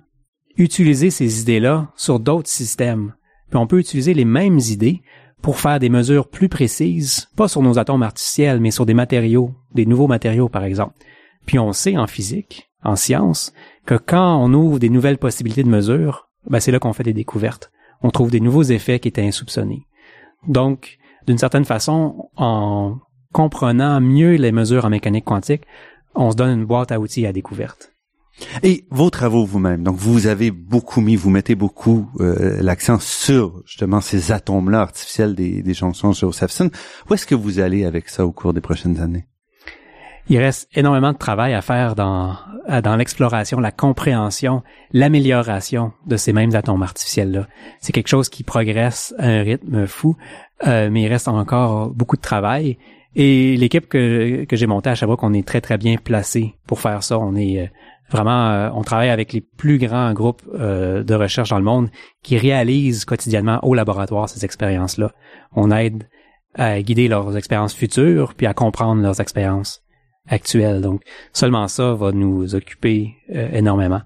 utiliser ces idées-là sur d'autres systèmes. Puis on peut utiliser les mêmes idées pour faire des mesures plus précises, pas sur nos atomes artificiels, mais sur des matériaux, des nouveaux matériaux par exemple. Puis on sait en physique, en science, que quand on ouvre des nouvelles possibilités de mesure, ben c'est là qu'on fait des découvertes. On trouve des nouveaux effets qui étaient insoupçonnés. Donc, d'une certaine façon, en comprenant mieux les mesures en mécanique quantique, on se donne une boîte à outils à découverte. Et vos travaux vous-même, donc vous avez beaucoup mis, vous mettez beaucoup euh, l'accent sur justement ces atomes-là artificiels des, des jonctions Josephson. Où est-ce que vous allez avec ça au cours des prochaines années? Il reste énormément de travail à faire dans, dans l'exploration, la compréhension, l'amélioration de ces mêmes atomes artificiels-là. C'est quelque chose qui progresse à un rythme fou, euh, mais il reste encore beaucoup de travail. Et l'équipe que, que j'ai montée à Sherbrooke, on est très très bien placé pour faire ça. On est euh, Vraiment, euh, on travaille avec les plus grands groupes euh, de recherche dans le monde qui réalisent quotidiennement au laboratoire ces expériences-là. On aide à guider leurs expériences futures puis à comprendre leurs expériences actuelles. Donc, seulement ça va nous occuper euh, énormément.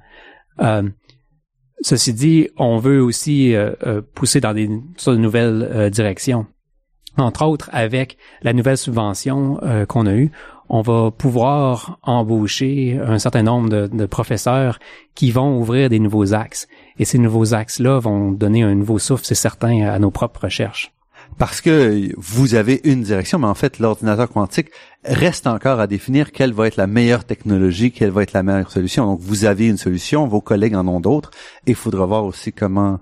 ceci dit, on veut aussi pousser dans des de nouvelles directions. Entre autres, avec la nouvelle subvention qu'on a eue, on va pouvoir embaucher un certain nombre de, professeurs qui vont ouvrir des nouveaux axes. Et ces nouveaux axes-là vont donner un nouveau souffle, c'est certain, à nos propres recherches. Parce que vous avez une direction, mais en fait, l'ordinateur quantique reste encore à définir quelle va être la meilleure technologie, quelle va être la meilleure solution. Donc, vous avez une solution, vos collègues en ont d'autres, et il faudra voir aussi comment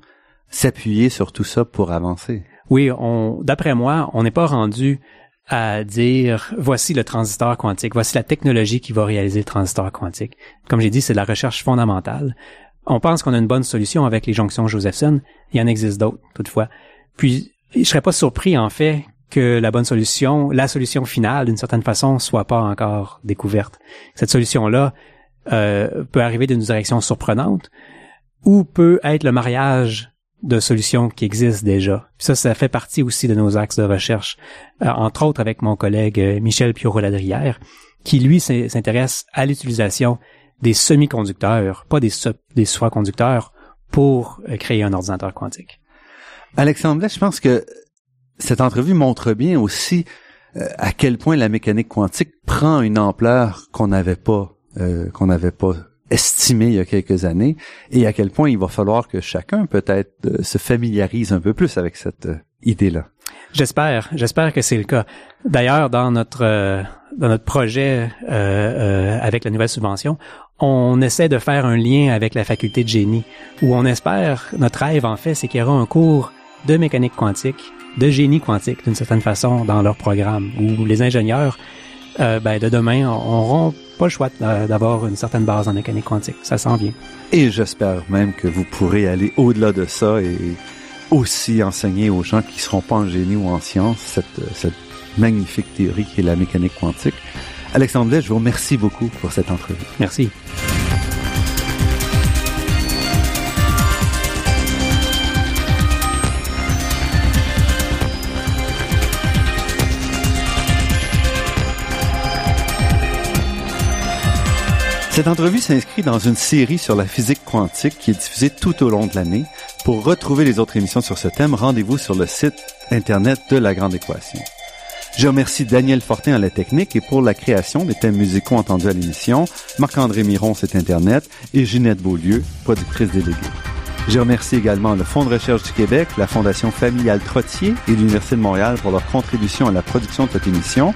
s'appuyer sur tout ça pour avancer. Oui, on, d'après moi, on n'est pas rendu à dire voici le transistor quantique, voici la technologie qui va réaliser le transistor quantique. Comme j'ai dit, c'est de la recherche fondamentale. On pense qu'on a une bonne solution avec les jonctions Josephson. Il y en existe d'autres, toutefois. Puis, je serais pas surpris, en fait, que la bonne solution, la solution finale, d'une certaine façon, soit pas encore découverte. Cette solution-là euh, peut arriver d'une direction surprenante ou peut être le mariage de solutions qui existent déjà. ça, ça fait partie aussi de nos axes de recherche, euh, entre autres avec mon collègue euh, Michel Pioro-Ladrière, qui lui s'intéresse à l'utilisation des semi-conducteurs, pas des, des supraconducteurs, pour euh, créer un ordinateur quantique. Alexandre, je pense que cette entrevue montre bien aussi à quel point la mécanique quantique prend une ampleur qu'on n'avait pas qu'on n'avait pas estimé il y a quelques années et à quel point il va falloir que chacun peut-être euh, se familiarise un peu plus avec cette euh, idée-là. J'espère, j'espère que c'est le cas. D'ailleurs, dans notre euh, dans notre projet avec la nouvelle subvention, on essaie de faire un lien avec la faculté de génie, où on espère, notre rêve en fait, c'est qu'il y aura un cours de mécanique quantique, de génie quantique d'une certaine façon dans leur programme, où les ingénieurs ben, de demain auront pas le choix d'avoir une certaine base en mécanique quantique. Ça s'en vient. Et j'espère même que vous pourrez aller au-delà de ça et aussi enseigner aux gens qui ne seront pas en génie ou en sciences cette, cette magnifique théorie qui est la mécanique quantique. Alexandre je vous remercie beaucoup pour cette entrevue. Merci. Cette entrevue s'inscrit dans une série sur la physique quantique qui est diffusée tout au long de l'année. Pour retrouver les autres émissions sur ce thème, rendez-vous sur le site Internet de La Grande Équation. Je remercie Daniel Fortin à la technique et pour la création des thèmes musicaux entendus à l'émission, Marc-André Miron, site Internet, et Ginette Beaulieu, productrice déléguée. Je remercie également le Fonds de recherche du Québec, la Fondation familiale Trottier et l'Université de Montréal pour leur contribution à la production de cette émission.